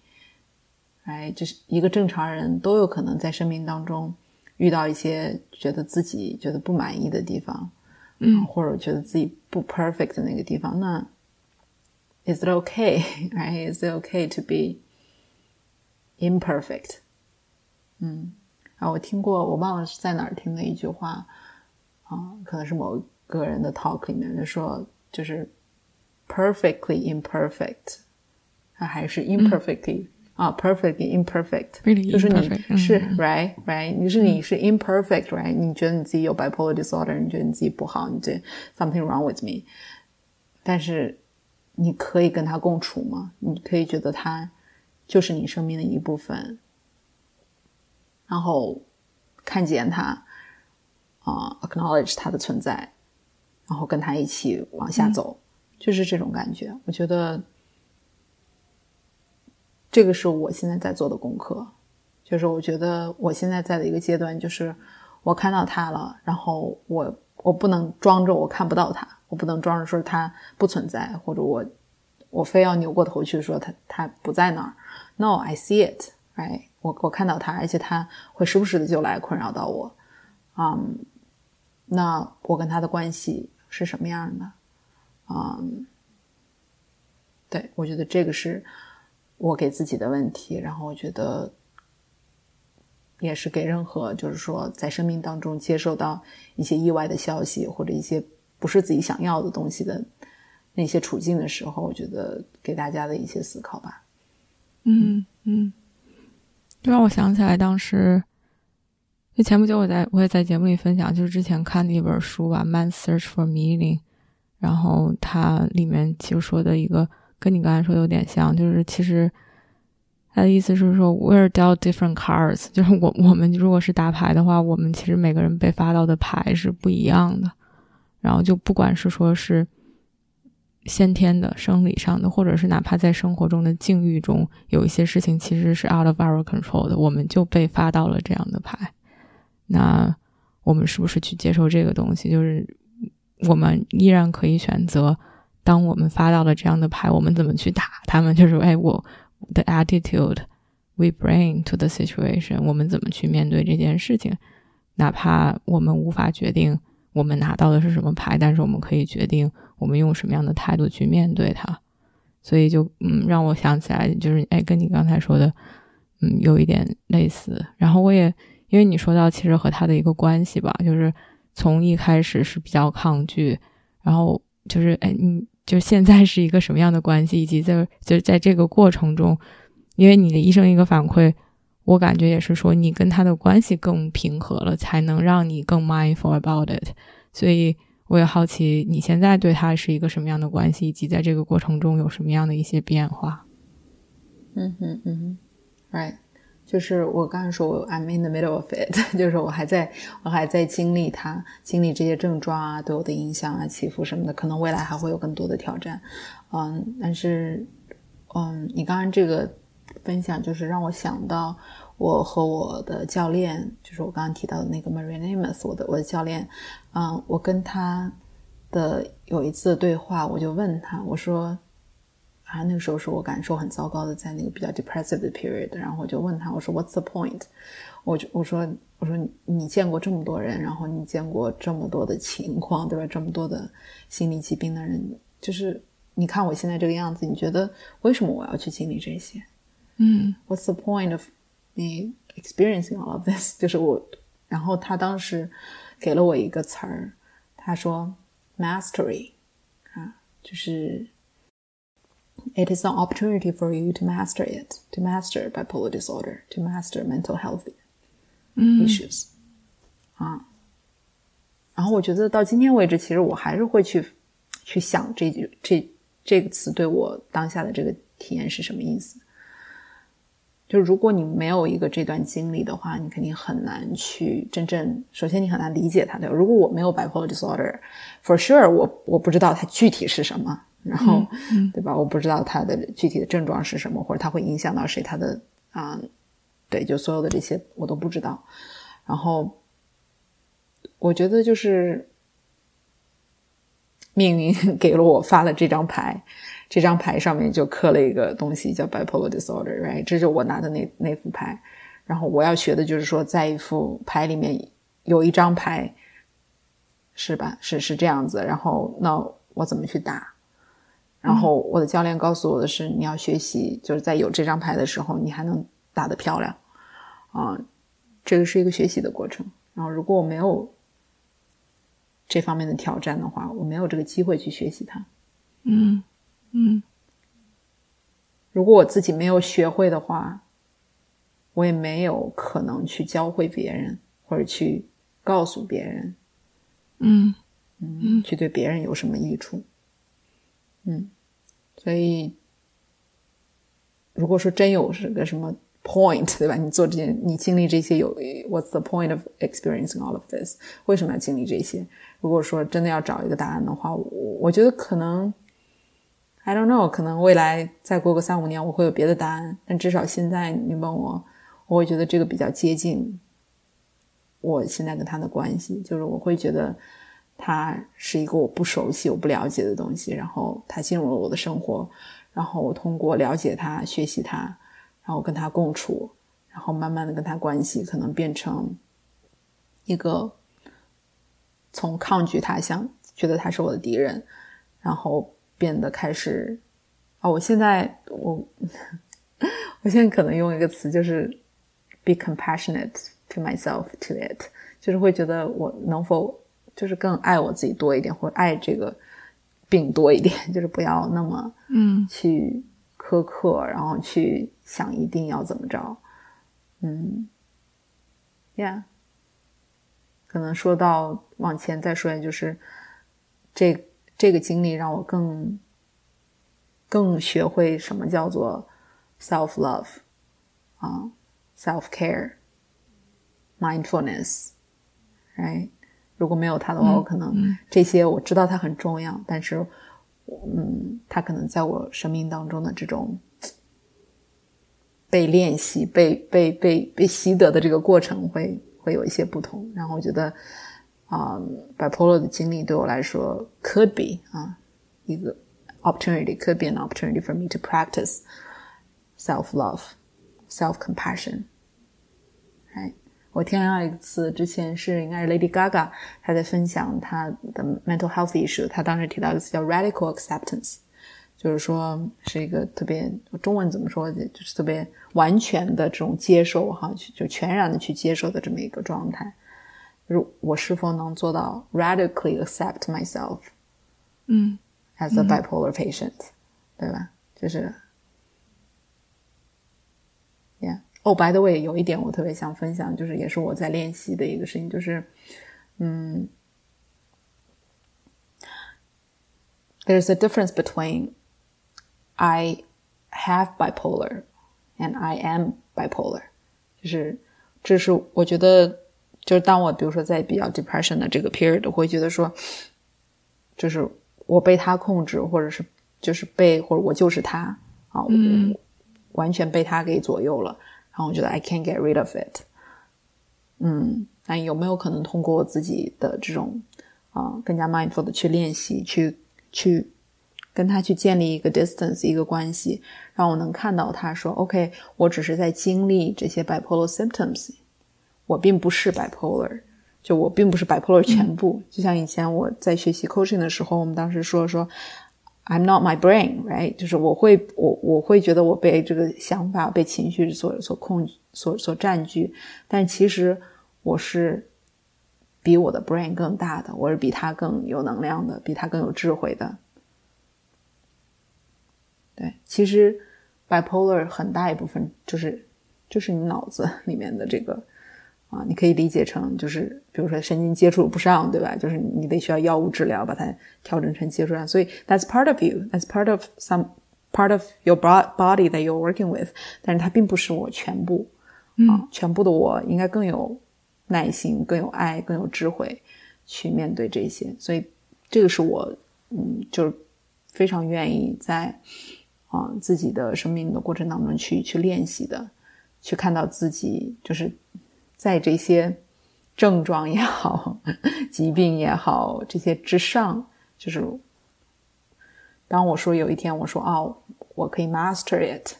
哎，就是一个正常人都有可能在生命当中遇到一些觉得自己觉得不满意的地方，嗯，或者觉得自己不 perfect 的那个地方，那 is it okay？Right？Is it okay to be imperfect？嗯，啊，我听过，我忘了是在哪儿听的一句话，啊，可能是某个人的 talk 里面就说，就是 perfectly imperfect，啊，还是 imperfectly、啊，perfectly imperfect，Really 就是你是、嗯 right right，你是你是 imperfect right，你觉得你自己有 bipolar disorder，你觉得你自己不好，你觉得 something wrong with me，但是你可以跟他共处吗？你可以觉得他就是你生命的一部分，然后看见他，啊、a c k n o w l e d g e 他的存在，然后跟他一起往下走，就是这种感觉。我觉得这个是我现在在做的功课，就是我觉得我现在在的一个阶段，就是我看到他了，然后我我不能装着我看不到他，我不能装着说他不存在，或者我我非要扭过头去说他他不在那儿。No，I see it，right？我我看到他，而且他会时不时的就来困扰到我。嗯，那我跟他的关系是什么样的？嗯，对我觉得这个是我给自己的问题，然后我觉得也是给任何就是说在生命当中接受到一些意外的消息或者一些不是自己想要的东西的那些处境的时候，我觉得给大家的一些思考吧。嗯嗯，就让我想起来当时，就前不久我在我也在节目里分享，就是之前看的一本书吧，《Man Search for Meaning》，然后它里面其实说的一个跟你刚才说的有点像，就是其实他的意思是说，we're dealt different cards，就是我我们如果是打牌的话，我们其实每个人被发到的牌是不一样的，然后就不管是说是。先天的、生理上的，或者是哪怕在生活中的境遇中，有一些事情其实是 out of our control 的，我们就被发到了这样的牌。那我们是不是去接受这个东西？就是我们依然可以选择，当我们发到了这样的牌，我们怎么去打他们？就是哎，我的 attitude we bring to the situation，我们怎么去面对这件事情？哪怕我们无法决定我们拿到的是什么牌，但是我们可以决定。我们用什么样的态度去面对它，所以就嗯，让我想起来，就是哎，跟你刚才说的，嗯，有一点类似。然后我也因为你说到其实和他的一个关系吧，就是从一开始是比较抗拒，然后就是哎，你就现在是一个什么样的关系，以及在就在这个过程中，因为你的医生一个反馈，我感觉也是说你跟他的关系更平和了，才能让你更 mindful about it，所以。我也好奇你现在对他是一个什么样的关系，以及在这个过程中有什么样的一些变化。嗯哼，嗯哼，right，就是我刚才说我 I'm in the middle of it，就是我还在我还在经历它，经历这些症状啊对我的影响啊起伏什么的，可能未来还会有更多的挑战。嗯，但是嗯，你刚刚这个分享就是让我想到。我和我的教练，就是我刚刚提到的那个 Maria Amos，我的我的教练，嗯，我跟他的有一次对话，我就问他，我说，啊，那个时候是我感受很糟糕的，在那个比较 depressive 的 period，然后我就问他，我说 What's the point？我就我说我说你见过这么多人，然后你见过这么多的情况，对吧？这么多的心理疾病的人，就是你看我现在这个样子，你觉得为什么我要去经历这些？嗯，What's the point of 你 experiencing all of this，就是我，然后他当时给了我一个词儿，他说 mastery 啊，就是 it is an opportunity for you to master it, to master bipolar disorder, to master mental health issues 啊。然后我觉得到今天为止，其实我还是会去去想这句这这个词对我当下的这个体验是什么意思。就如果你没有一个这段经历的话，你肯定很难去真正。首先，你很难理解它，对吧？如果我没有 bipolar disorder，for sure，我我不知道它具体是什么，然后，对吧？我不知道他的具体的症状是什么，或者他会影响到谁，他的啊，对，就所有的这些我都不知道。然后，我觉得就是命运 给了我发了这张牌，这张牌上面就刻了一个东西叫 bipolar disorder，right？这是我拿的那那副牌。然后我要学的就是说，在一副牌里面有一张牌，是吧？是是这样子。然后那我怎么去打？然后我的教练告诉我的是，你要学习，就是在有这张牌的时候，你还能打得漂亮啊。这个是一个学习的过程。然后如果我没有这方面的挑战的话，我没有这个机会去学习它。嗯嗯。如果我自己没有学会的话。我也没有可能去教会别人，或者去告诉别人，嗯嗯，去对别人有什么益处，嗯，所以如果说真有是个什么 point，对吧？你做这件，你经历这些有 What's the point of experiencing all of this？为什么要经历这些？如果说真的要找一个答案的话，我我觉得可能 I don't know，可能未来再过个三五年，我会有别的答案。但至少现在你问我。我会觉得这个比较接近我现在跟他的关系，就是我会觉得他是一个我不熟悉、我不了解的东西，然后他进入了我的生活，然后我通过了解他、学习他，然后跟他共处，然后慢慢的跟他关系可能变成一个从抗拒他，想觉得他是我的敌人，然后变得开始啊，我现在我我现在可能用一个词就是。Be compassionate to myself to it，就是会觉得我能否就是更爱我自己多一点，或者爱这个病多一点，就是不要那么嗯去苛刻，然后去想一定要怎么着，嗯，Yeah，可能说到往前再说，就是这这个经历让我更更学会什么叫做 self love 啊。self care, mindfulness, right？如果没有他的话，我可能这些我知道他很重要，但是，嗯，他可能在我生命当中的这种被练习、被被被被习得的这个过程会会有一些不同。然后我觉得，啊，bipolar 的经历对我来说 could be 啊一个 opportunity，could be an opportunity for me to practice self love。self compassion，哎，我听到一个词，之前是应该是 Lady Gaga，她在分享她的 mental health issue，她当时提到一个词叫 radical acceptance，就是说是一个特别中文怎么说，就是特别完全的这种接受哈，就全然的去接受的这么一个状态。就是我是否能做到 radically accept myself，嗯，as a bipolar patient，对吧？就是。哦，by the way，有一点我特别想分享，就是也是我在练习的一个事情，就是，嗯，there's a difference between I have bipolar and I am bipolar，就是这是我觉得，就是当我比如说在比较 depression 的这个 period，我会觉得说，就是我被他控制，或者是就是被或者我就是他啊，嗯，完全被他给左右了。然后我觉得 I can't get rid of it。嗯，那有没有可能通过我自己的这种啊更加 mindful 的去练习，去去跟他去建立一个 distance 一个关系，让我能看到他说 OK，我只是在经历这些 bipolar symptoms，我并不是 bipolar，就我并不是 bipolar 全部。就像以前我在学习 coaching 的时候，我们当时说说。I'm not my brain, right？就是我会，我我会觉得我被这个想法、被情绪所所控、所所占据，但其实我是比我的 brain 更大的，我是比他更有能量的，比他更有智慧的。对，其实 bipolar 很大一部分就是就是你脑子里面的这个。啊，你可以理解成就是，比如说神经接触不上，对吧？就是你得需要药物治疗，把它调整成接触上。所以 that's part of you, that's part of some part of your body that you're working with。但是它并不是我全部啊，全部的我应该更有耐心、更有爱、更有智慧去面对这些。所以这个是我嗯，就是非常愿意在啊自己的生命的过程当中去去练习的，去看到自己就是。在这些症状也好、疾病也好这些之上，就是当我说有一天我说哦，我可以 master it，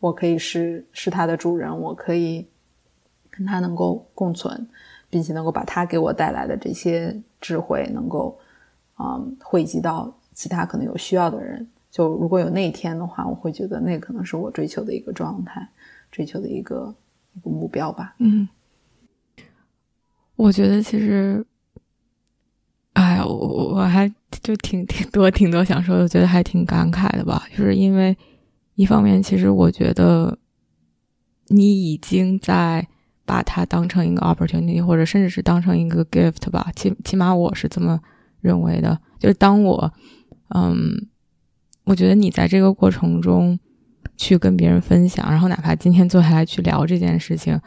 我可以是是它的主人，我可以跟他能够共存，并且能够把他给我带来的这些智慧能够嗯汇集到其他可能有需要的人。就如果有那一天的话，我会觉得那可能是我追求的一个状态，追求的一个一个目标吧。嗯，我觉得其实，哎呀，我我还就挺挺多挺多想说的，我觉得还挺感慨的吧。就是因为一方面，其实我觉得你已经在把它当成一个 opportunity，或者甚至是当成一个 gift 吧。起起码我是这么认为的。就是当我，嗯。我觉得你在这个过程中去跟别人分享，然后哪怕今天坐下来去聊这件事情，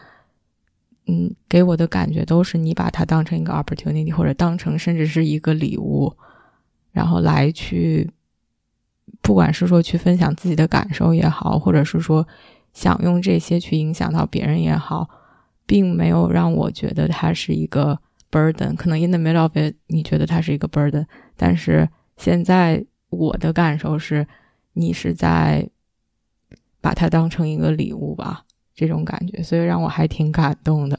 嗯，给我的感觉都是你把它当成一个 opportunity，或者当成甚至是一个礼物，然后来去，不管是说去分享自己的感受也好，或者是说想用这些去影响到别人也好，并没有让我觉得它是一个 burden。可能 in the middle of it，你觉得它是一个 burden，但是现在。我的感受是，你是在把它当成一个礼物吧，这种感觉，所以让我还挺感动的。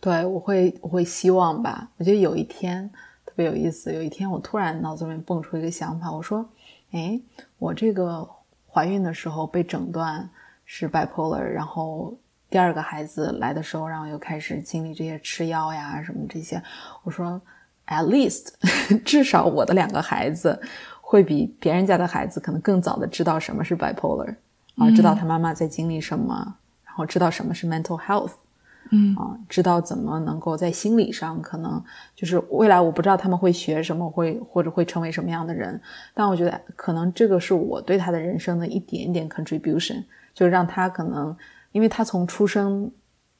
对，我会，我会希望吧。我觉得有一天特别有意思，有一天我突然脑子里面蹦出一个想法，我说：“哎，我这个怀孕的时候被诊断是 bipolar，然后第二个孩子来的时候，然后又开始经历这些吃药呀什么这些。”我说。At least，至少我的两个孩子会比别人家的孩子可能更早的知道什么是 bipolar，啊，知道他妈妈在经历什么，然后知道什么是 mental health，嗯，啊，知道怎么能够在心理上可能就是未来我不知道他们会学什么，会或者会成为什么样的人，但我觉得可能这个是我对他的人生的一点点 contribution，就让他可能，因为他从出生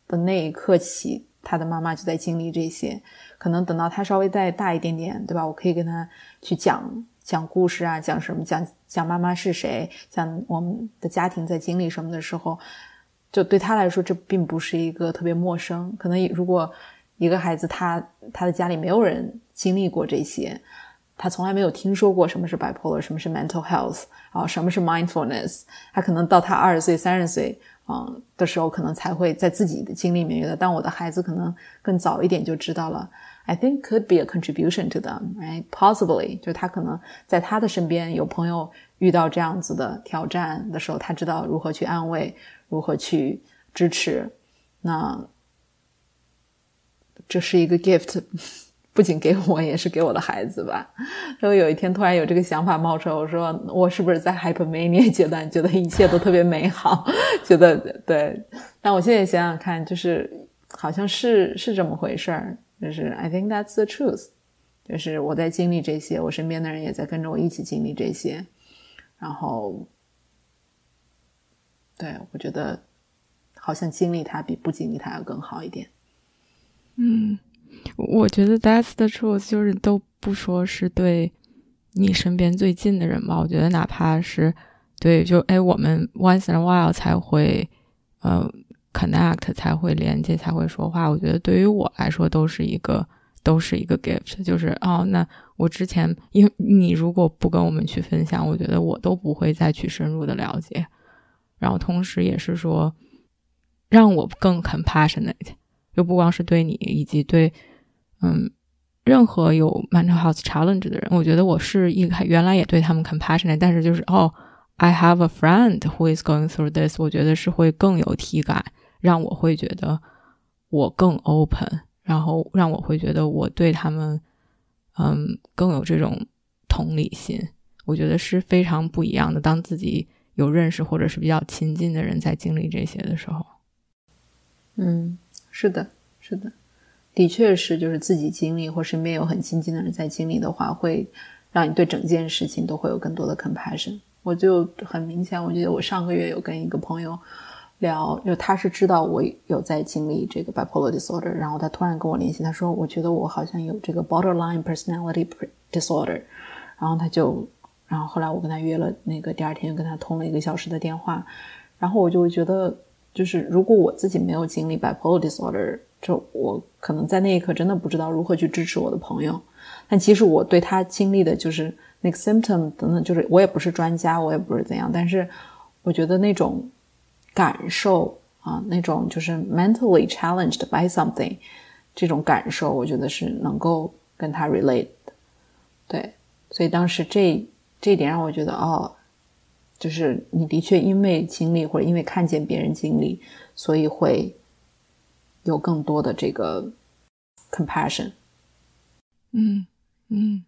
的那一刻起。他的妈妈就在经历这些，可能等到他稍微再大一点点，对吧？我可以跟他去讲讲故事啊，讲什么，讲讲妈妈是谁，讲我们的家庭在经历什么的时候，就对他来说，这并不是一个特别陌生。可能如果一个孩子他他的家里没有人经历过这些，他从来没有听说过什么是 bipolar，什么是 mental health 啊，什么是 mindfulness，他可能到他二十岁、三十岁。嗯，的时候可能才会在自己的经历里面遇到，但我的孩子可能更早一点就知道了。I think could be a contribution to them, right? Possibly，就他可能在他的身边有朋友遇到这样子的挑战的时候，他知道如何去安慰，如何去支持。那这是一个 gift。不仅给我，也是给我的孩子吧。然后有一天突然有这个想法冒出来，我说我是不是在 hypermania 阶段，觉得一切都特别美好，觉得对。但我现在想想看，就是好像是是这么回事儿。就是 I think that's the truth。就是我在经历这些，我身边的人也在跟着我一起经历这些。然后，对我觉得好像经历它比不经历它要更好一点。嗯。我觉得 that's the truth，就是都不说是对你身边最近的人吧。我觉得哪怕是对，就哎，我们 once in a while 才会呃 connect，才会连接，才会说话。我觉得对于我来说都是一个都是一个 gift，就是哦，那我之前因为你如果不跟我们去分享，我觉得我都不会再去深入的了解。然后同时也是说让我更 compassionate，就不光是对你，以及对。嗯，任何有 mental health challenge 的人，我觉得我是一开原来也对他们 compassionate，但是就是哦，I have a friend who is going through this，我觉得是会更有体感，让我会觉得我更 open，然后让我会觉得我对他们，嗯，更有这种同理心，我觉得是非常不一样的。当自己有认识或者是比较亲近的人在经历这些的时候，嗯，是的，是的。的确是，就是自己经历或身边有很亲近的人在经历的话，会让你对整件事情都会有更多的 compassion。我就很明显，我记得我上个月有跟一个朋友聊，就他是知道我有在经历这个 bipolar disorder，然后他突然跟我联系，他说我觉得我好像有这个 borderline personality disorder，然后他就，然后后来我跟他约了那个第二天又跟他通了一个小时的电话，然后我就觉得，就是如果我自己没有经历 bipolar disorder。就我可能在那一刻真的不知道如何去支持我的朋友，但其实我对他经历的就是那个 symptom 等等，就是我也不是专家，我也不是怎样，但是我觉得那种感受啊，那种就是 mentally challenged by something 这种感受，我觉得是能够跟他 relate 的。对，所以当时这这一点让我觉得，哦，就是你的确因为经历或者因为看见别人经历，所以会有更多的这个 compassion。嗯嗯，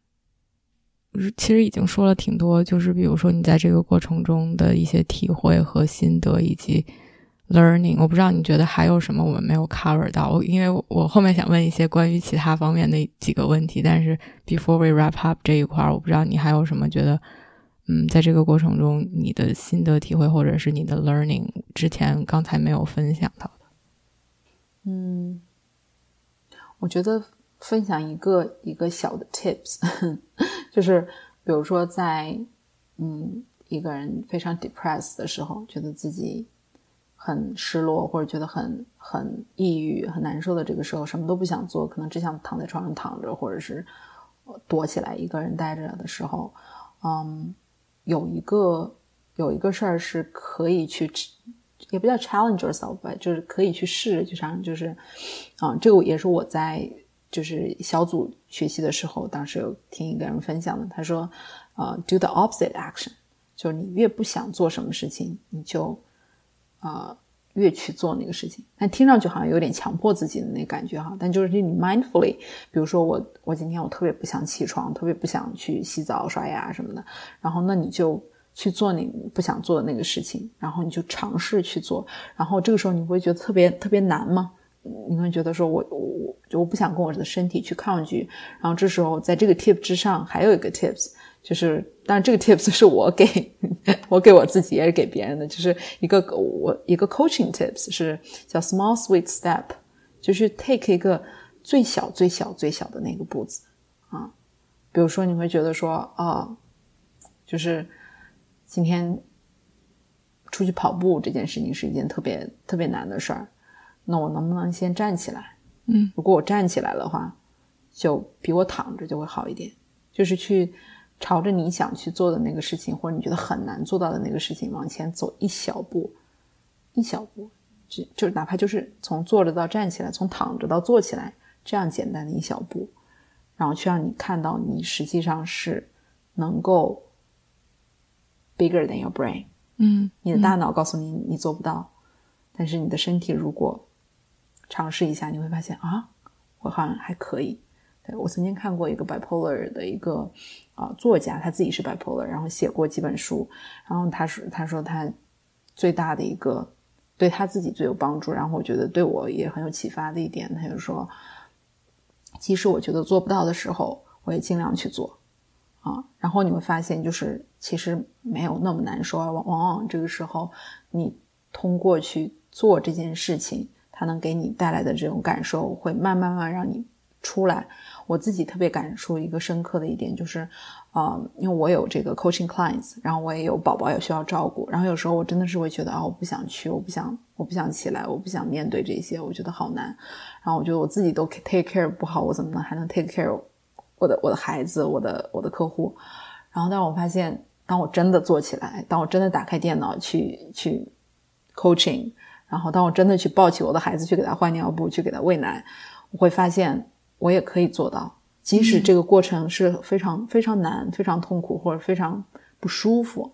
其实已经说了挺多，就是比如说你在这个过程中的一些体会和心得，以及 learning。我不知道你觉得还有什么我们没有 cover 到，因为我后面想问一些关于其他方面的几个问题，但是 before we wrap up 这一块，我不知道你还有什么觉得，嗯，在这个过程中你的心得体会或者是你的 learning 之前刚才没有分享到的。嗯，我觉得。分享一个一个小的 tips，就是比如说在嗯一个人非常 depressed 的时候，觉得自己很失落或者觉得很很抑郁、很难受的这个时候，什么都不想做，可能只想躺在床上躺着，或者是躲起来一个人待着的时候，嗯，有一个有一个事儿是可以去，也不叫 challenge yourself 吧，就是可以去试，就像就是啊，这个也是我在。就是小组学习的时候，当时有听一个人分享的，他说：“呃，do the opposite action，就是你越不想做什么事情，你就啊越去做那个事情。但听上去好像有点强迫自己的那感觉哈。但就是你 mindfully，比如说我我今天我特别不想起床，特别不想去洗澡、刷牙什么的，然后那你就去做你不想做的那个事情，然后你就尝试去做，然后这个时候你会觉得特别特别难吗？你会觉得说我我。就我不想跟我的身体去抗拒，然后这时候在这个 tip 之上还有一个 tips，就是当然这个 tips 是我给我给我自己也是给别人的，就是一个我一个 coaching tips 是叫 small sweet step，就是 take 一个最小最小最小的那个步子啊，比如说你会觉得说啊，就是今天出去跑步这件事情是一件特别特别难的事儿，那我能不能先站起来？嗯，如果我站起来的话，就比我躺着就会好一点。就是去朝着你想去做的那个事情，或者你觉得很难做到的那个事情往前走一小步，一小步，就就哪怕就是从坐着到站起来，从躺着到坐起来，这样简单的一小步，然后去让你看到你实际上是能够 bigger than your brain。嗯，你的大脑告诉你你做不到，但是你的身体如果。尝试一下，你会发现啊，我好像还可以。对我曾经看过一个 bipolar 的一个啊作家，他自己是 bipolar，然后写过几本书。然后他说，他说他最大的一个对他自己最有帮助，然后我觉得对我也很有启发的一点，他就说，即使我觉得做不到的时候，我也尽量去做啊。然后你会发现，就是其实没有那么难受，往往往这个时候，你通过去做这件事情。它能给你带来的这种感受，会慢慢慢让你出来。我自己特别感受一个深刻的一点就是，啊，因为我有这个 coaching clients，然后我也有宝宝也需要照顾，然后有时候我真的是会觉得啊，我不想去，我不想，我不想起来，我不想面对这些，我觉得好难。然后我觉得我自己都 take care 不好，我怎么能还能 take care 我的我的孩子，我的我的客户？然后，但是我发现，当我真的做起来，当我真的打开电脑去去 coaching。然后，当我真的去抱起我的孩子，去给他换尿布，去给他喂奶，我会发现我也可以做到，即使这个过程是非常非常难、非常痛苦或者非常不舒服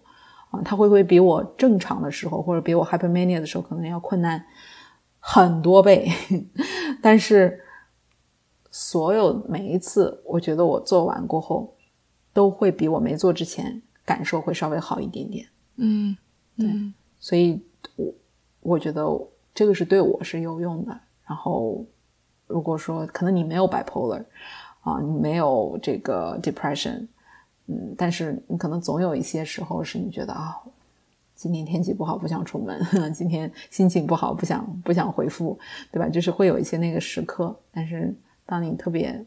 啊，他会不会比我正常的时候，或者比我 hypermania 的时候可能要困难很多倍？但是，所有每一次，我觉得我做完过后，都会比我没做之前感受会稍微好一点点。嗯，对，所以我。我觉得这个是对我是有用的。然后，如果说可能你没有 bipolar 啊，你没有这个 depression，嗯，但是你可能总有一些时候是你觉得啊，今天天气不好不想出门，今天心情不好不想不想回复，对吧？就是会有一些那个时刻。但是当你特别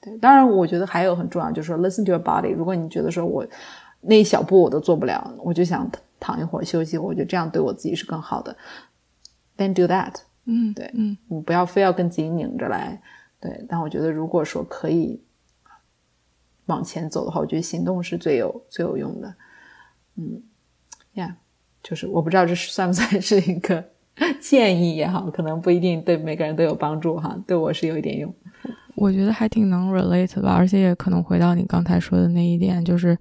对，当然我觉得还有很重要，就是说 listen to your body。如果你觉得说我那一小步我都做不了，我就想。躺一会儿休息，我觉得这样对我自己是更好的。Then do that。嗯，对，嗯，你不要非要跟自己拧着来。对，但我觉得如果说可以往前走的话，我觉得行动是最有最有用的。嗯，呀，就是我不知道这算不算是一个建议也好，可能不一定对每个人都有帮助哈。对我是有一点用。我觉得还挺能 relate 吧，而且也可能回到你刚才说的那一点，就是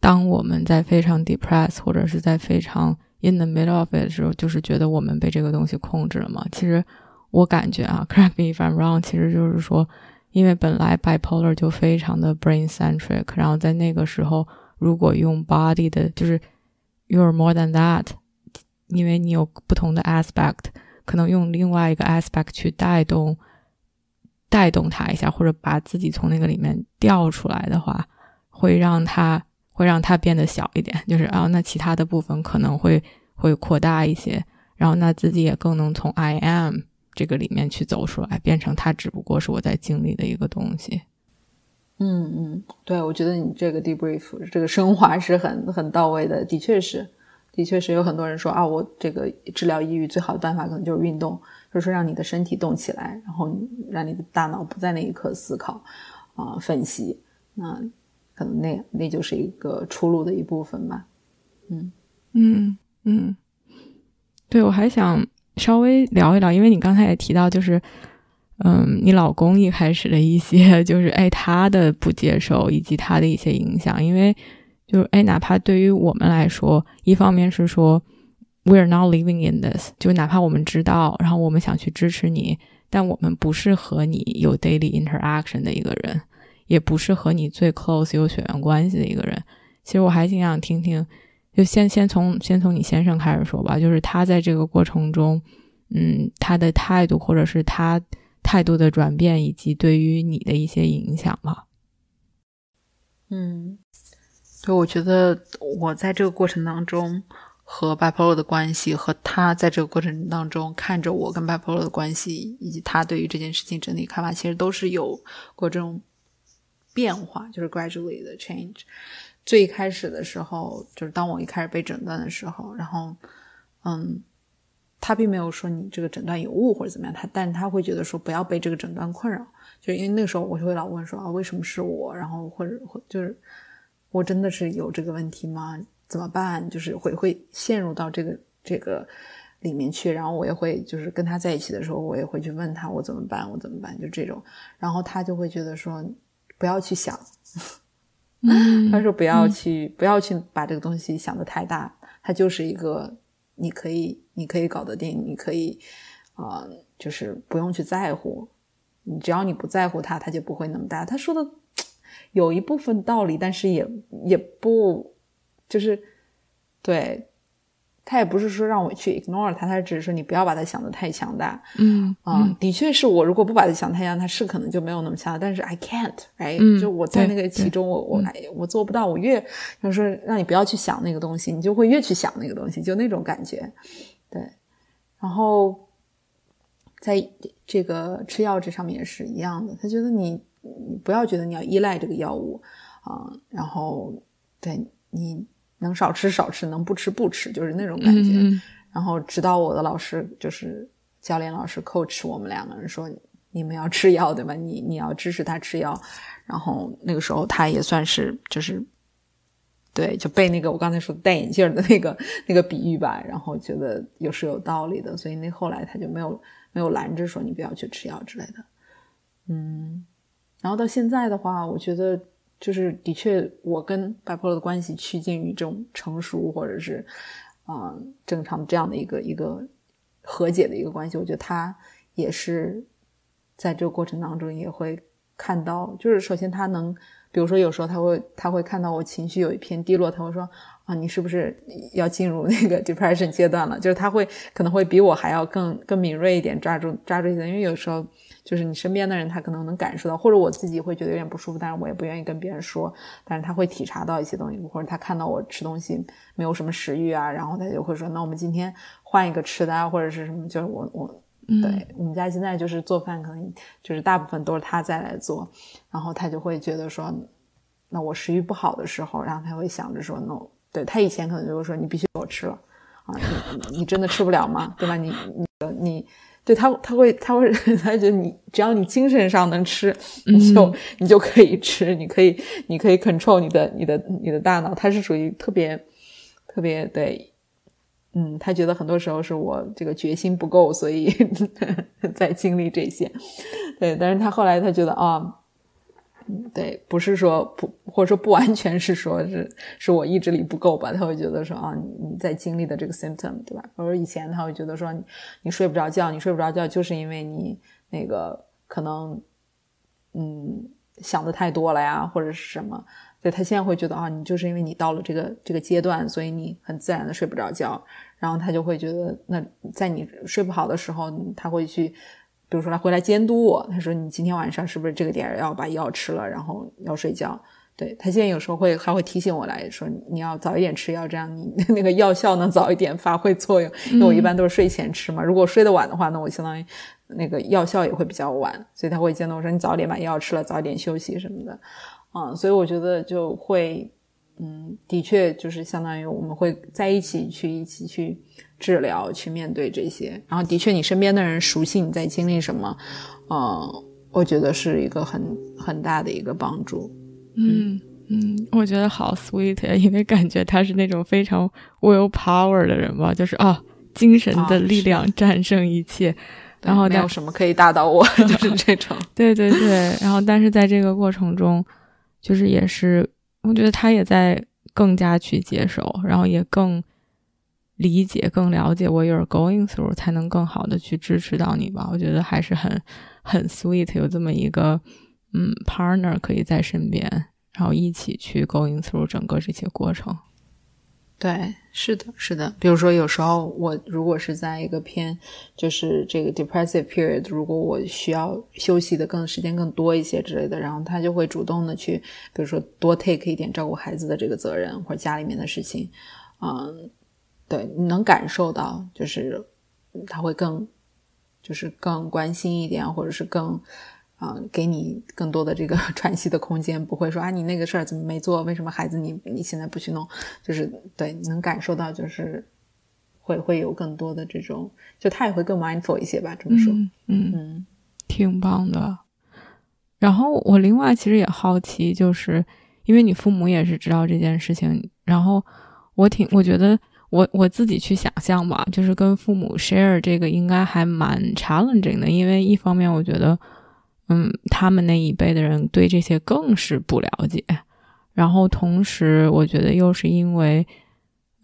当我们在非常 depressed 或者是在非常 in the middle of it 的时候，就是觉得我们被这个东西控制了嘛。其实我感觉啊，correct me if I'm wrong，其实就是说，因为本来 bipolar 就非常的 brain centric，然后在那个时候，如果用 body 的，就是 you're more than that，因为你有不同的 aspect，可能用另外一个 aspect 去带动。带动他一下，或者把自己从那个里面调出来的话，会让他会让它变得小一点。就是啊，那其他的部分可能会会扩大一些，然后那自己也更能从 I am 这个里面去走出来，变成它只不过是我在经历的一个东西。嗯嗯，对，我觉得你这个 debrief 这个升华是很很到位的，的确是，的确是有很多人说啊，我这个治疗抑郁最好的办法可能就是运动。就是让你的身体动起来，然后让你的大脑不在那一刻思考，啊，分析，那可能那那就是一个出路的一部分吧。嗯嗯嗯，对，我还想稍微聊一聊，因为你刚才也提到，就是嗯，你老公一开始的一些，就是哎，他的不接受以及他的一些影响，因为就是哎，哪怕对于我们来说，一方面是说。we are not living in this，就哪怕我们知道，然后我们想去支持你，但我们不是和你有 daily interaction 的一个人，也不是和你最 close 有血缘关系的一个人。其实我还挺想听听，就先先从先从你先生开始说吧，就是他在这个过程中，嗯，他的态度或者是他态度的转变，以及对于你的一些影响吧。嗯，就我觉得我在这个过程当中。和巴普洛的关系，和他在这个过程当中看着我跟巴普洛的关系，以及他对于这件事情整体看法，其实都是有过这种变化，就是 gradually 的 change。最开始的时候，就是当我一开始被诊断的时候，然后，嗯，他并没有说你这个诊断有误或者怎么样，他，但他会觉得说不要被这个诊断困扰，就因为那个时候我就会老问说啊，为什么是我？然后或者或就是我真的是有这个问题吗？怎么办？就是会会陷入到这个这个里面去，然后我也会就是跟他在一起的时候，我也会去问他我怎么办，我怎么办？就这种，然后他就会觉得说不要去想，他说不要去不要去把这个东西想的太大，它就是一个你可以你可以搞得定，你可以啊，就是不用去在乎，你只要你不在乎它，它就不会那么大。他说的有一部分道理，但是也也不。就是，对，他也不是说让我去 ignore 他，他只是说你不要把他想的太强大。嗯啊，的确是我如果不把他想太强，他是可能就没有那么强大。但是 I can't，哎，就我在那个其中，我我我做不到。我越就是说让你不要去想那个东西，你就会越去想那个东西，就那种感觉。对，然后在这个吃药这上面也是一样的，他觉得你你不要觉得你要依赖这个药物啊，然后对你。能少吃少吃，能不吃不吃，就是那种感觉。然后直到我的老师，就是教练老师 coach 我们两个人说：“你们要吃药对吧？你你要支持他吃药。”然后那个时候他也算是就是，对，就被那个我刚才说戴眼镜的那个那个比喻吧，然后觉得有是有道理的，所以那后来他就没有没有拦着说你不要去吃药之类的。嗯，然后到现在的话，我觉得。就是的确，我跟白破洛的关系趋近于这种成熟，或者是啊正常这样的一个一个和解的一个关系。我觉得他也是在这个过程当中也会看到，就是首先他能，比如说有时候他会他会看到我情绪有一片低落，他会说啊你是不是要进入那个 depression 阶段了？就是他会可能会比我还要更更敏锐一点，抓住抓住一些，因为有时候。就是你身边的人，他可能能感受到，或者我自己会觉得有点不舒服，但是我也不愿意跟别人说。但是他会体察到一些东西，或者他看到我吃东西没有什么食欲啊，然后他就会说：“那我们今天换一个吃的啊，或者是什么？”就是我我对我们家现在就是做饭，可能就是大部分都是他在来做，然后他就会觉得说：“那我食欲不好的时候，然后他会想着说：‘no。’对他以前可能就会说：‘你必须给我吃了啊，你你真的吃不了吗？对吧？你你你。’”对他他会他会 他觉得你只要你精神上能吃，你就你就可以吃，你可以你可以 control 你的你的你的大脑，他是属于特别特别对，嗯，他觉得很多时候是我这个决心不够，所以 在经历这些，对，但是他后来他觉得啊。对，不是说不，或者说不完全是说是是我意志力不够吧？他会觉得说啊，你你在经历的这个 symptom，对吧？或者以前他会觉得说你你睡不着觉，你睡不着觉就是因为你那个可能嗯想的太多了呀，或者是什么？对他现在会觉得啊，你就是因为你到了这个这个阶段，所以你很自然的睡不着觉。然后他就会觉得，那在你睡不好的时候，他会去。比如说他回来监督我，他说你今天晚上是不是这个点要把药吃了，然后要睡觉？对他现在有时候会还会提醒我来说你要早一点吃药，这样你 那个药效能早一点发挥作用。因为我一般都是睡前吃嘛，如果睡得晚的话，那我相当于那个药效也会比较晚，所以他会监督我说你早点把药吃了，早点休息什么的。嗯，所以我觉得就会，嗯，的确就是相当于我们会在一起去一起去。治疗去面对这些，然后的确，你身边的人熟悉你在经历什么，嗯，我觉得是一个很很大的一个帮助。嗯嗯，我觉得好 sweet，因为感觉他是那种非常 will power 的人吧，就是啊，精神的力量战胜一切，然后没有什么可以打倒我，就是这种。对对对，然后但是在这个过程中，就是也是，我觉得他也在更加去接受，然后也更。理解更了解 what you're going through，才能更好的去支持到你吧。我觉得还是很很 sweet，有这么一个嗯 partner 可以在身边，然后一起去 going through 整个这些过程。对，是的，是的。比如说，有时候我如果是在一个偏就是这个 depressive period，如果我需要休息的更时间更多一些之类的，然后他就会主动的去，比如说多 take 一点照顾孩子的这个责任或者家里面的事情，嗯。对，你能感受到，就是他会更，就是更关心一点，或者是更，啊，给你更多的这个 喘息的空间，不会说啊，你那个事儿怎么没做？为什么孩子你你现在不去弄？就是对，你能感受到，就是会会有更多的这种，就他也会更 mindful 一些吧，这么说，嗯嗯，挺棒的。然后我另外其实也好奇，就是因为你父母也是知道这件事情，然后我挺我觉得。我我自己去想象吧，就是跟父母 share 这个应该还蛮 challenging 的，因为一方面我觉得，嗯，他们那一辈的人对这些更是不了解，然后同时我觉得又是因为，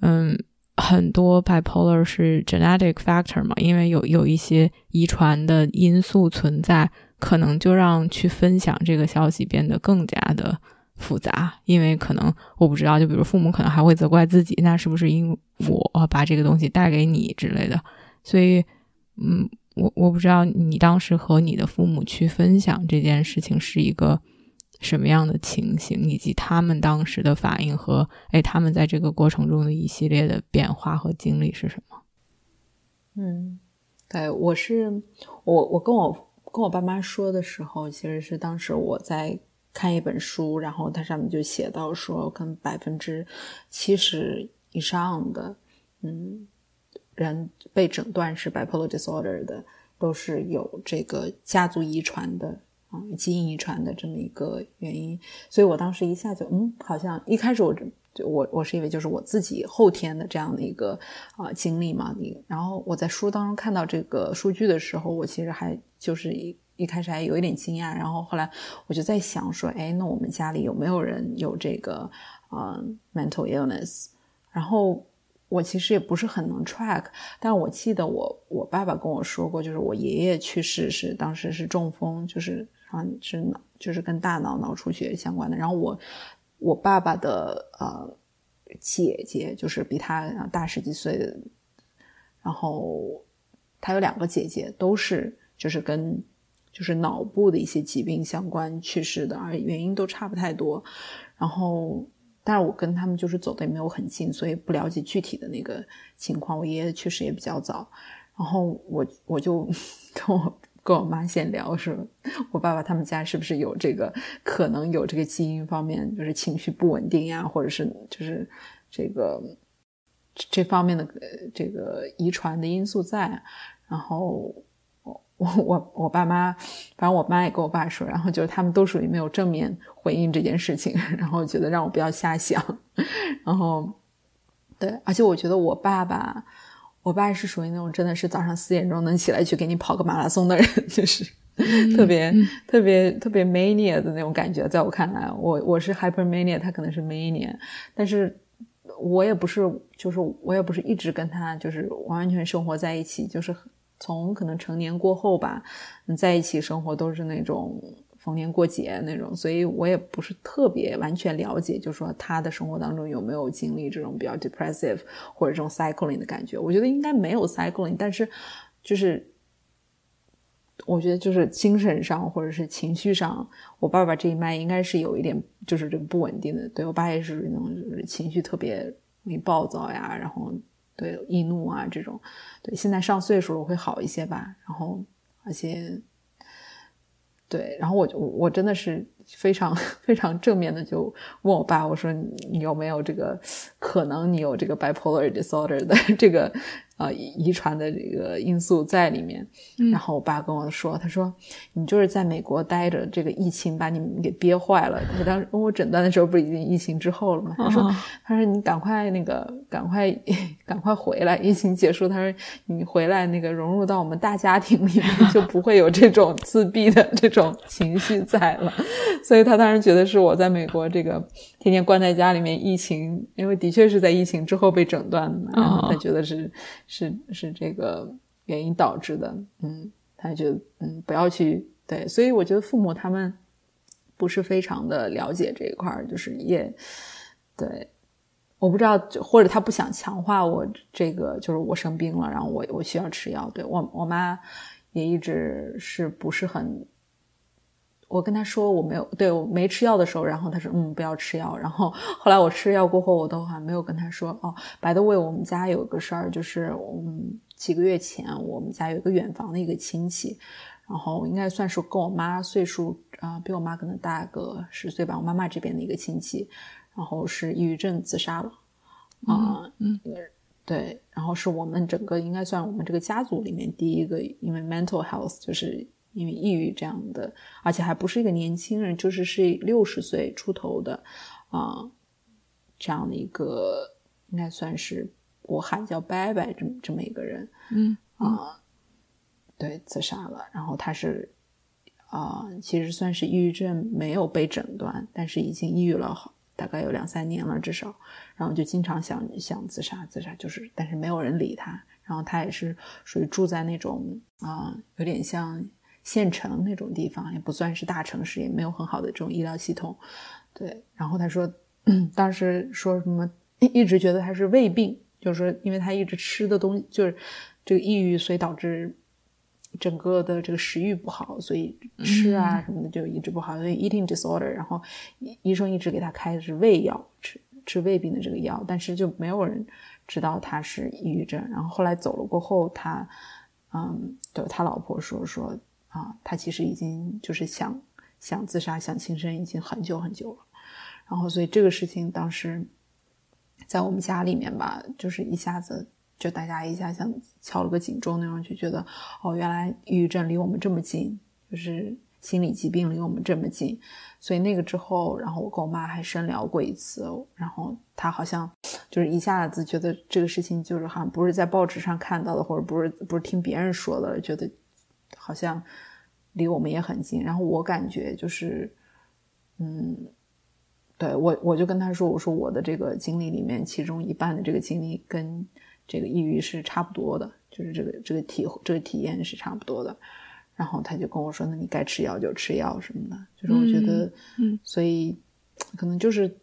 嗯，很多 bipolar 是 genetic factor 嘛，因为有有一些遗传的因素存在，可能就让去分享这个消息变得更加的。复杂，因为可能我不知道，就比如父母可能还会责怪自己，那是不是因我把这个东西带给你之类的？所以，嗯，我我不知道你当时和你的父母去分享这件事情是一个什么样的情形，以及他们当时的反应和哎，他们在这个过程中的一系列的变化和经历是什么？嗯，对，我是我我跟我跟我爸妈说的时候，其实是当时我在。看一本书，然后它上面就写到说，跟百分之七十以上的嗯人被诊断是 bipolar disorder 的，都是有这个家族遗传的啊，基因遗传的这么一个原因。所以我当时一下就嗯，好像一开始我就我我是以为就是我自己后天的这样的一个啊经历嘛。你然后我在书当中看到这个数据的时候，我其实还就是一。一开始还有一点惊讶，然后后来我就在想说，哎，那我们家里有没有人有这个呃 mental illness？然后我其实也不是很能 track，但我记得我我爸爸跟我说过，就是我爷爷去世是当时是中风，就是啊是脑就是跟大脑脑出血相关的。然后我我爸爸的呃姐姐就是比他大十几岁，然后他有两个姐姐都是就是跟。就是脑部的一些疾病相关去世的，而原因都差不太多。然后，但是我跟他们就是走的也没有很近，所以不了解具体的那个情况。我爷爷去世也比较早，然后我我就 跟我跟我妈先聊说，我爸爸他们家是不是有这个可能有这个基因方面，就是情绪不稳定呀，或者是就是这个这方面的这个遗传的因素在。然后。我我我爸妈，反正我妈也跟我爸说，然后就是他们都属于没有正面回应这件事情，然后觉得让我不要瞎想，然后对，而且我觉得我爸爸，我爸是属于那种真的是早上四点钟能起来去给你跑个马拉松的人，就是特别特别特别 mania 的那种感觉，在我看来，我我是 hypermania，他可能是 mania，但是。我也不是，就是我也不是一直跟他就是完完全生活在一起，就是从可能成年过后吧，在一起生活都是那种逢年过节那种，所以我也不是特别完全了解，就是说他的生活当中有没有经历这种比较 depressive 或者这种 cycling 的感觉。我觉得应该没有 cycling，但是就是。我觉得就是精神上或者是情绪上，我爸爸这一脉应该是有一点就是这个不稳定的。对我爸也是那种情绪特别容易暴躁呀，然后对易怒啊这种。对，现在上岁数了会好一些吧。然后而且对，然后我就我真的是非常非常正面的就问我爸，我说你有没有这个可能你有这个 bipolar disorder 的这个。呃，遗传的这个因素在里面。然后我爸跟我说：“他说你就是在美国待着，这个疫情把你们给憋坏了。他当时跟我诊断的时候，不是已经疫情之后了吗？他说：他说你赶快那个，赶快 赶快回来，疫情结束。他说你回来那个融入到我们大家庭里面，就不会有这种自闭的这种情绪在了。所以他当时觉得是我在美国这个天天关在家里面，疫情，因为的确是在疫情之后被诊断的，然后他觉得是。”是是这个原因导致的，嗯，他觉得嗯不要去对，所以我觉得父母他们不是非常的了解这一块儿，就是也对，我不知道或者他不想强化我这个，就是我生病了，然后我我需要吃药，对我我妈也一直是不是很。我跟他说我没有对我没吃药的时候，然后他说嗯不要吃药，然后 后来我吃药过后，我都还没有跟他说哦。白的为我们家有个事儿，就是嗯几个月前我们家有一个远房的一个亲戚，然后应该算是跟我妈岁数啊比我妈可能大个十岁吧，我妈妈这边的一个亲戚，然后是抑郁症自杀了啊嗯对，然后是我们整个应该算我们这个家族里面第一个因为 mental health 就是。因为抑郁这样的，而且还不是一个年轻人，就是是六十岁出头的，啊，这样的一个应该算是我喊叫拜拜这么这么一个人，嗯啊，对，自杀了。然后他是啊，其实算是抑郁症，没有被诊断，但是已经抑郁了好大概有两三年了，至少。然后就经常想想自杀，自杀就是，但是没有人理他。然后他也是属于住在那种啊，有点像。县城那种地方也不算是大城市，也没有很好的这种医疗系统，对。然后他说，当时说什么，一直觉得他是胃病，就是说，因为他一直吃的东西就是这个抑郁，所以导致整个的这个食欲不好，所以吃啊什么的就一直不好，所以 eating disorder。然后医生一直给他开的是胃药，吃吃胃病的这个药，但是就没有人知道他是抑郁症。然后后来走了过后，他嗯，对他老婆说说。啊，他其实已经就是想想自杀、想轻生已经很久很久了，然后所以这个事情当时在我们家里面吧，就是一下子就大家一下像敲了个警钟那样，就觉得哦，原来抑郁症离我们这么近，就是心理疾病离我们这么近。所以那个之后，然后我跟我妈还深聊过一次，然后她好像就是一下子觉得这个事情就是好像不是在报纸上看到的，或者不是不是听别人说的，觉得好像。离我们也很近，然后我感觉就是，嗯，对我我就跟他说，我说我的这个经历里面，其中一半的这个经历跟这个抑郁是差不多的，就是这个这个体这个体验是差不多的。然后他就跟我说，那你该吃药就吃药什么的，就是我觉得，嗯，所以可能就是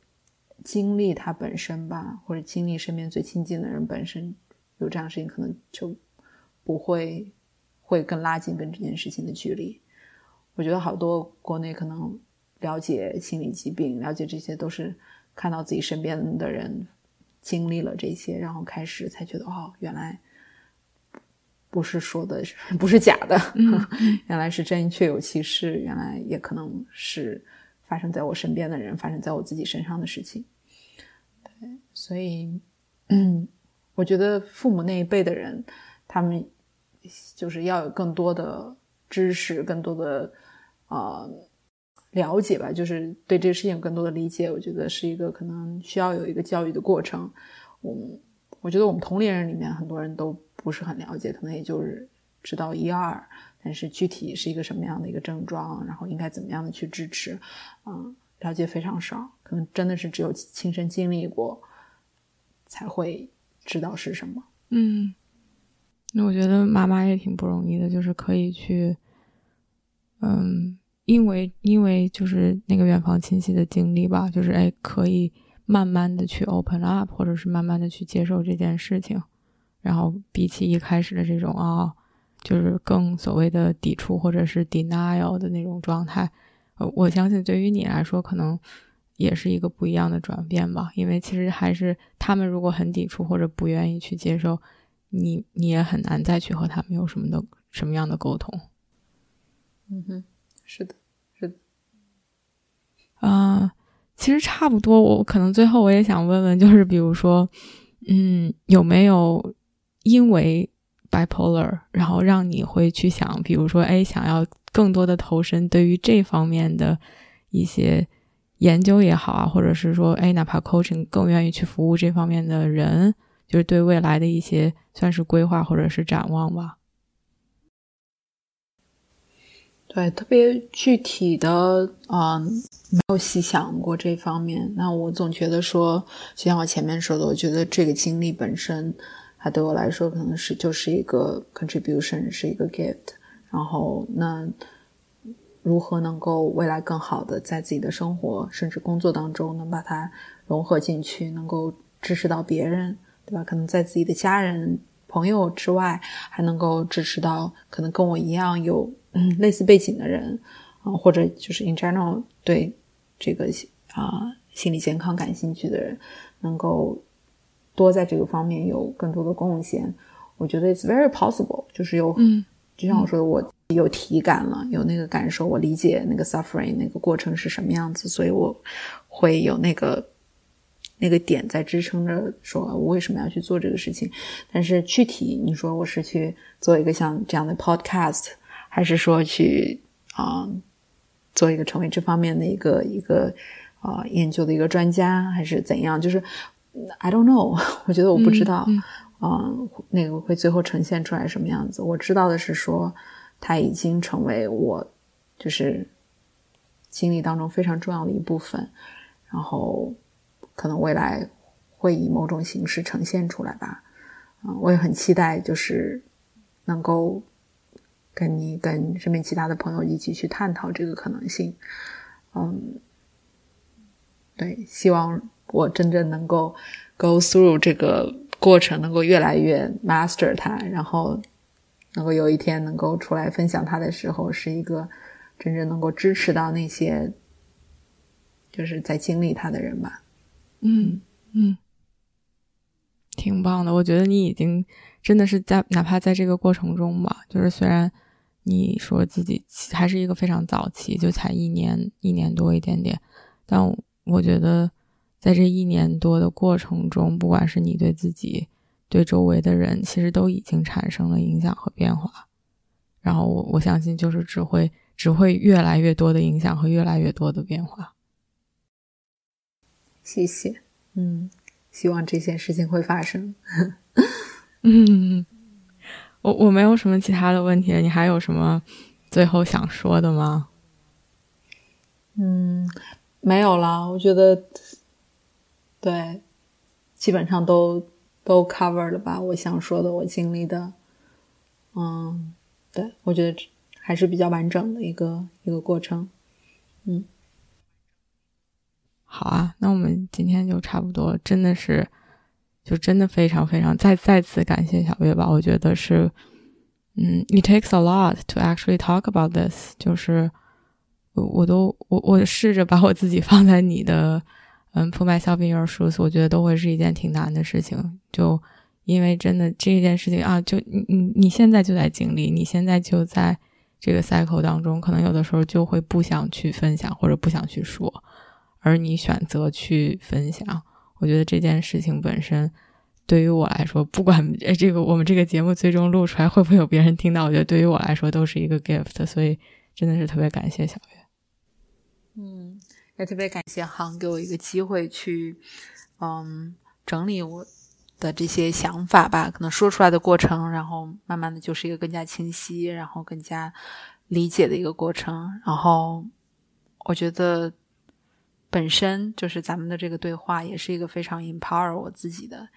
经历它本身吧，或者经历身边最亲近的人本身有这样的事情，可能就不会会更拉近跟这件事情的距离。我觉得好多国内可能了解心理疾病，了解这些都是看到自己身边的人经历了这些，然后开始才觉得哦，原来不是说的 不是假的，原来是真，确有其事。原来也可能是发生在我身边的人，发生在我自己身上的事情。对，所以，嗯，我觉得父母那一辈的人，他们就是要有更多的。知识、更多的呃了解吧，就是对这个事情有更多的理解。我觉得是一个可能需要有一个教育的过程。我我觉得我们同龄人里面很多人都不是很了解，可能也就是知道一二，但是具体是一个什么样的一个症状，然后应该怎么样的去支持，嗯，了解非常少，可能真的是只有亲身经历过才会知道是什么。嗯。那我觉得妈妈也挺不容易的，就是可以去，嗯，因为因为就是那个远房亲戚的经历吧，就是哎，可以慢慢的去 open up，或者是慢慢的去接受这件事情，然后比起一开始的这种啊，就是更所谓的抵触或者是 denial 的那种状态，呃，我相信对于你来说可能也是一个不一样的转变吧，因为其实还是他们如果很抵触或者不愿意去接受。你你也很难再去和他们有什么的什么样的沟通，嗯哼，是的，是的，啊，其实差不多。我可能最后我也想问问，就是比如说，嗯，有没有因为 bipolar，然后让你会去想，比如说，哎，想要更多的投身对于这方面的一些研究也好啊，或者是说，哎，哪怕 coaching 更愿意去服务这方面的人。就是对未来的一些算是规划或者是展望吧。对，特别具体的嗯，没有细想过这方面。那我总觉得说，就像我前面说的，我觉得这个经历本身，它对我来说可能是就是一个 contribution，是一个 gift。然后，那如何能够未来更好的在自己的生活甚至工作当中，能把它融合进去，能够支持到别人。对吧？可能在自己的家人、朋友之外，还能够支持到可能跟我一样有类似背景的人，啊，或者就是 in general 对这个啊心理健康感兴趣的人，能够多在这个方面有更多的贡献。我觉得 it's very possible，就是有，嗯，就像我说的，我有体感了，有那个感受，我理解那个 suffering 那个过程是什么样子，所以我会有那个。那个点在支撑着，说我为什么要去做这个事情？但是具体你说我是去做一个像这样的 podcast，还是说去啊做一个成为这方面的一个一个啊研究的一个专家，还是怎样？就是 I don't know，我觉得我不知道啊，那个会最后呈现出来什么样子？我知道的是说，它已经成为我就是经历当中非常重要的一部分，然后。可能未来会以某种形式呈现出来吧，嗯，我也很期待，就是能够跟你跟身边其他的朋友一起去探讨这个可能性，嗯，对，希望我真正能够 go through 这个过程，能够越来越 master 它，然后能够有一天能够出来分享它的时候，是一个真正能够支持到那些就是在经历它的人吧。嗯嗯，挺棒的。我觉得你已经真的是在哪怕在这个过程中吧，就是虽然你说自己还是一个非常早期，就才一年一年多一点点，但我觉得在这一年多的过程中，不管是你对自己、对周围的人，其实都已经产生了影响和变化。然后我我相信，就是只会只会越来越多的影响和越来越多的变化。谢谢，嗯，希望这件事情会发生。嗯，我我没有什么其他的问题了，你还有什么最后想说的吗？嗯，没有了，我觉得对，基本上都都 cover 了吧。我想说的，我经历的，嗯，对我觉得还是比较完整的一个一个过程，嗯。好啊，那我们今天就差不多，真的是，就真的非常非常再再次感谢小月吧。我觉得是，嗯，it takes a lot to actually talk about this。就是我我都我我试着把我自己放在你的嗯，put myself in your shoes，我觉得都会是一件挺难的事情。就因为真的这件事情啊，就你你你现在就在经历，你现在就在这个 cycle 当中，可能有的时候就会不想去分享或者不想去说。而你选择去分享，我觉得这件事情本身对于我来说，不管这个我们这个节目最终录出来会不会有别人听到，我觉得对于我来说都是一个 gift，所以真的是特别感谢小月。嗯，也特别感谢航给我一个机会去，嗯，整理我的这些想法吧。可能说出来的过程，然后慢慢的就是一个更加清晰，然后更加理解的一个过程。然后我觉得本身就是咱们的这个对话，也是一个非常 empower 我自己的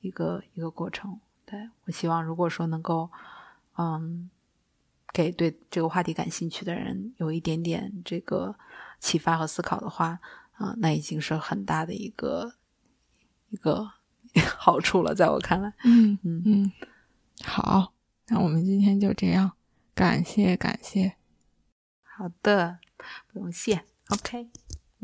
一个一个过程。对我希望，如果说能够，嗯，给对这个话题感兴趣的人有一点点这个。启发和思考的话，啊，那已经是很大的一个一个 好处了，在我看来，嗯嗯嗯，好，那我们今天就这样，感谢感谢，好的，不用谢，OK，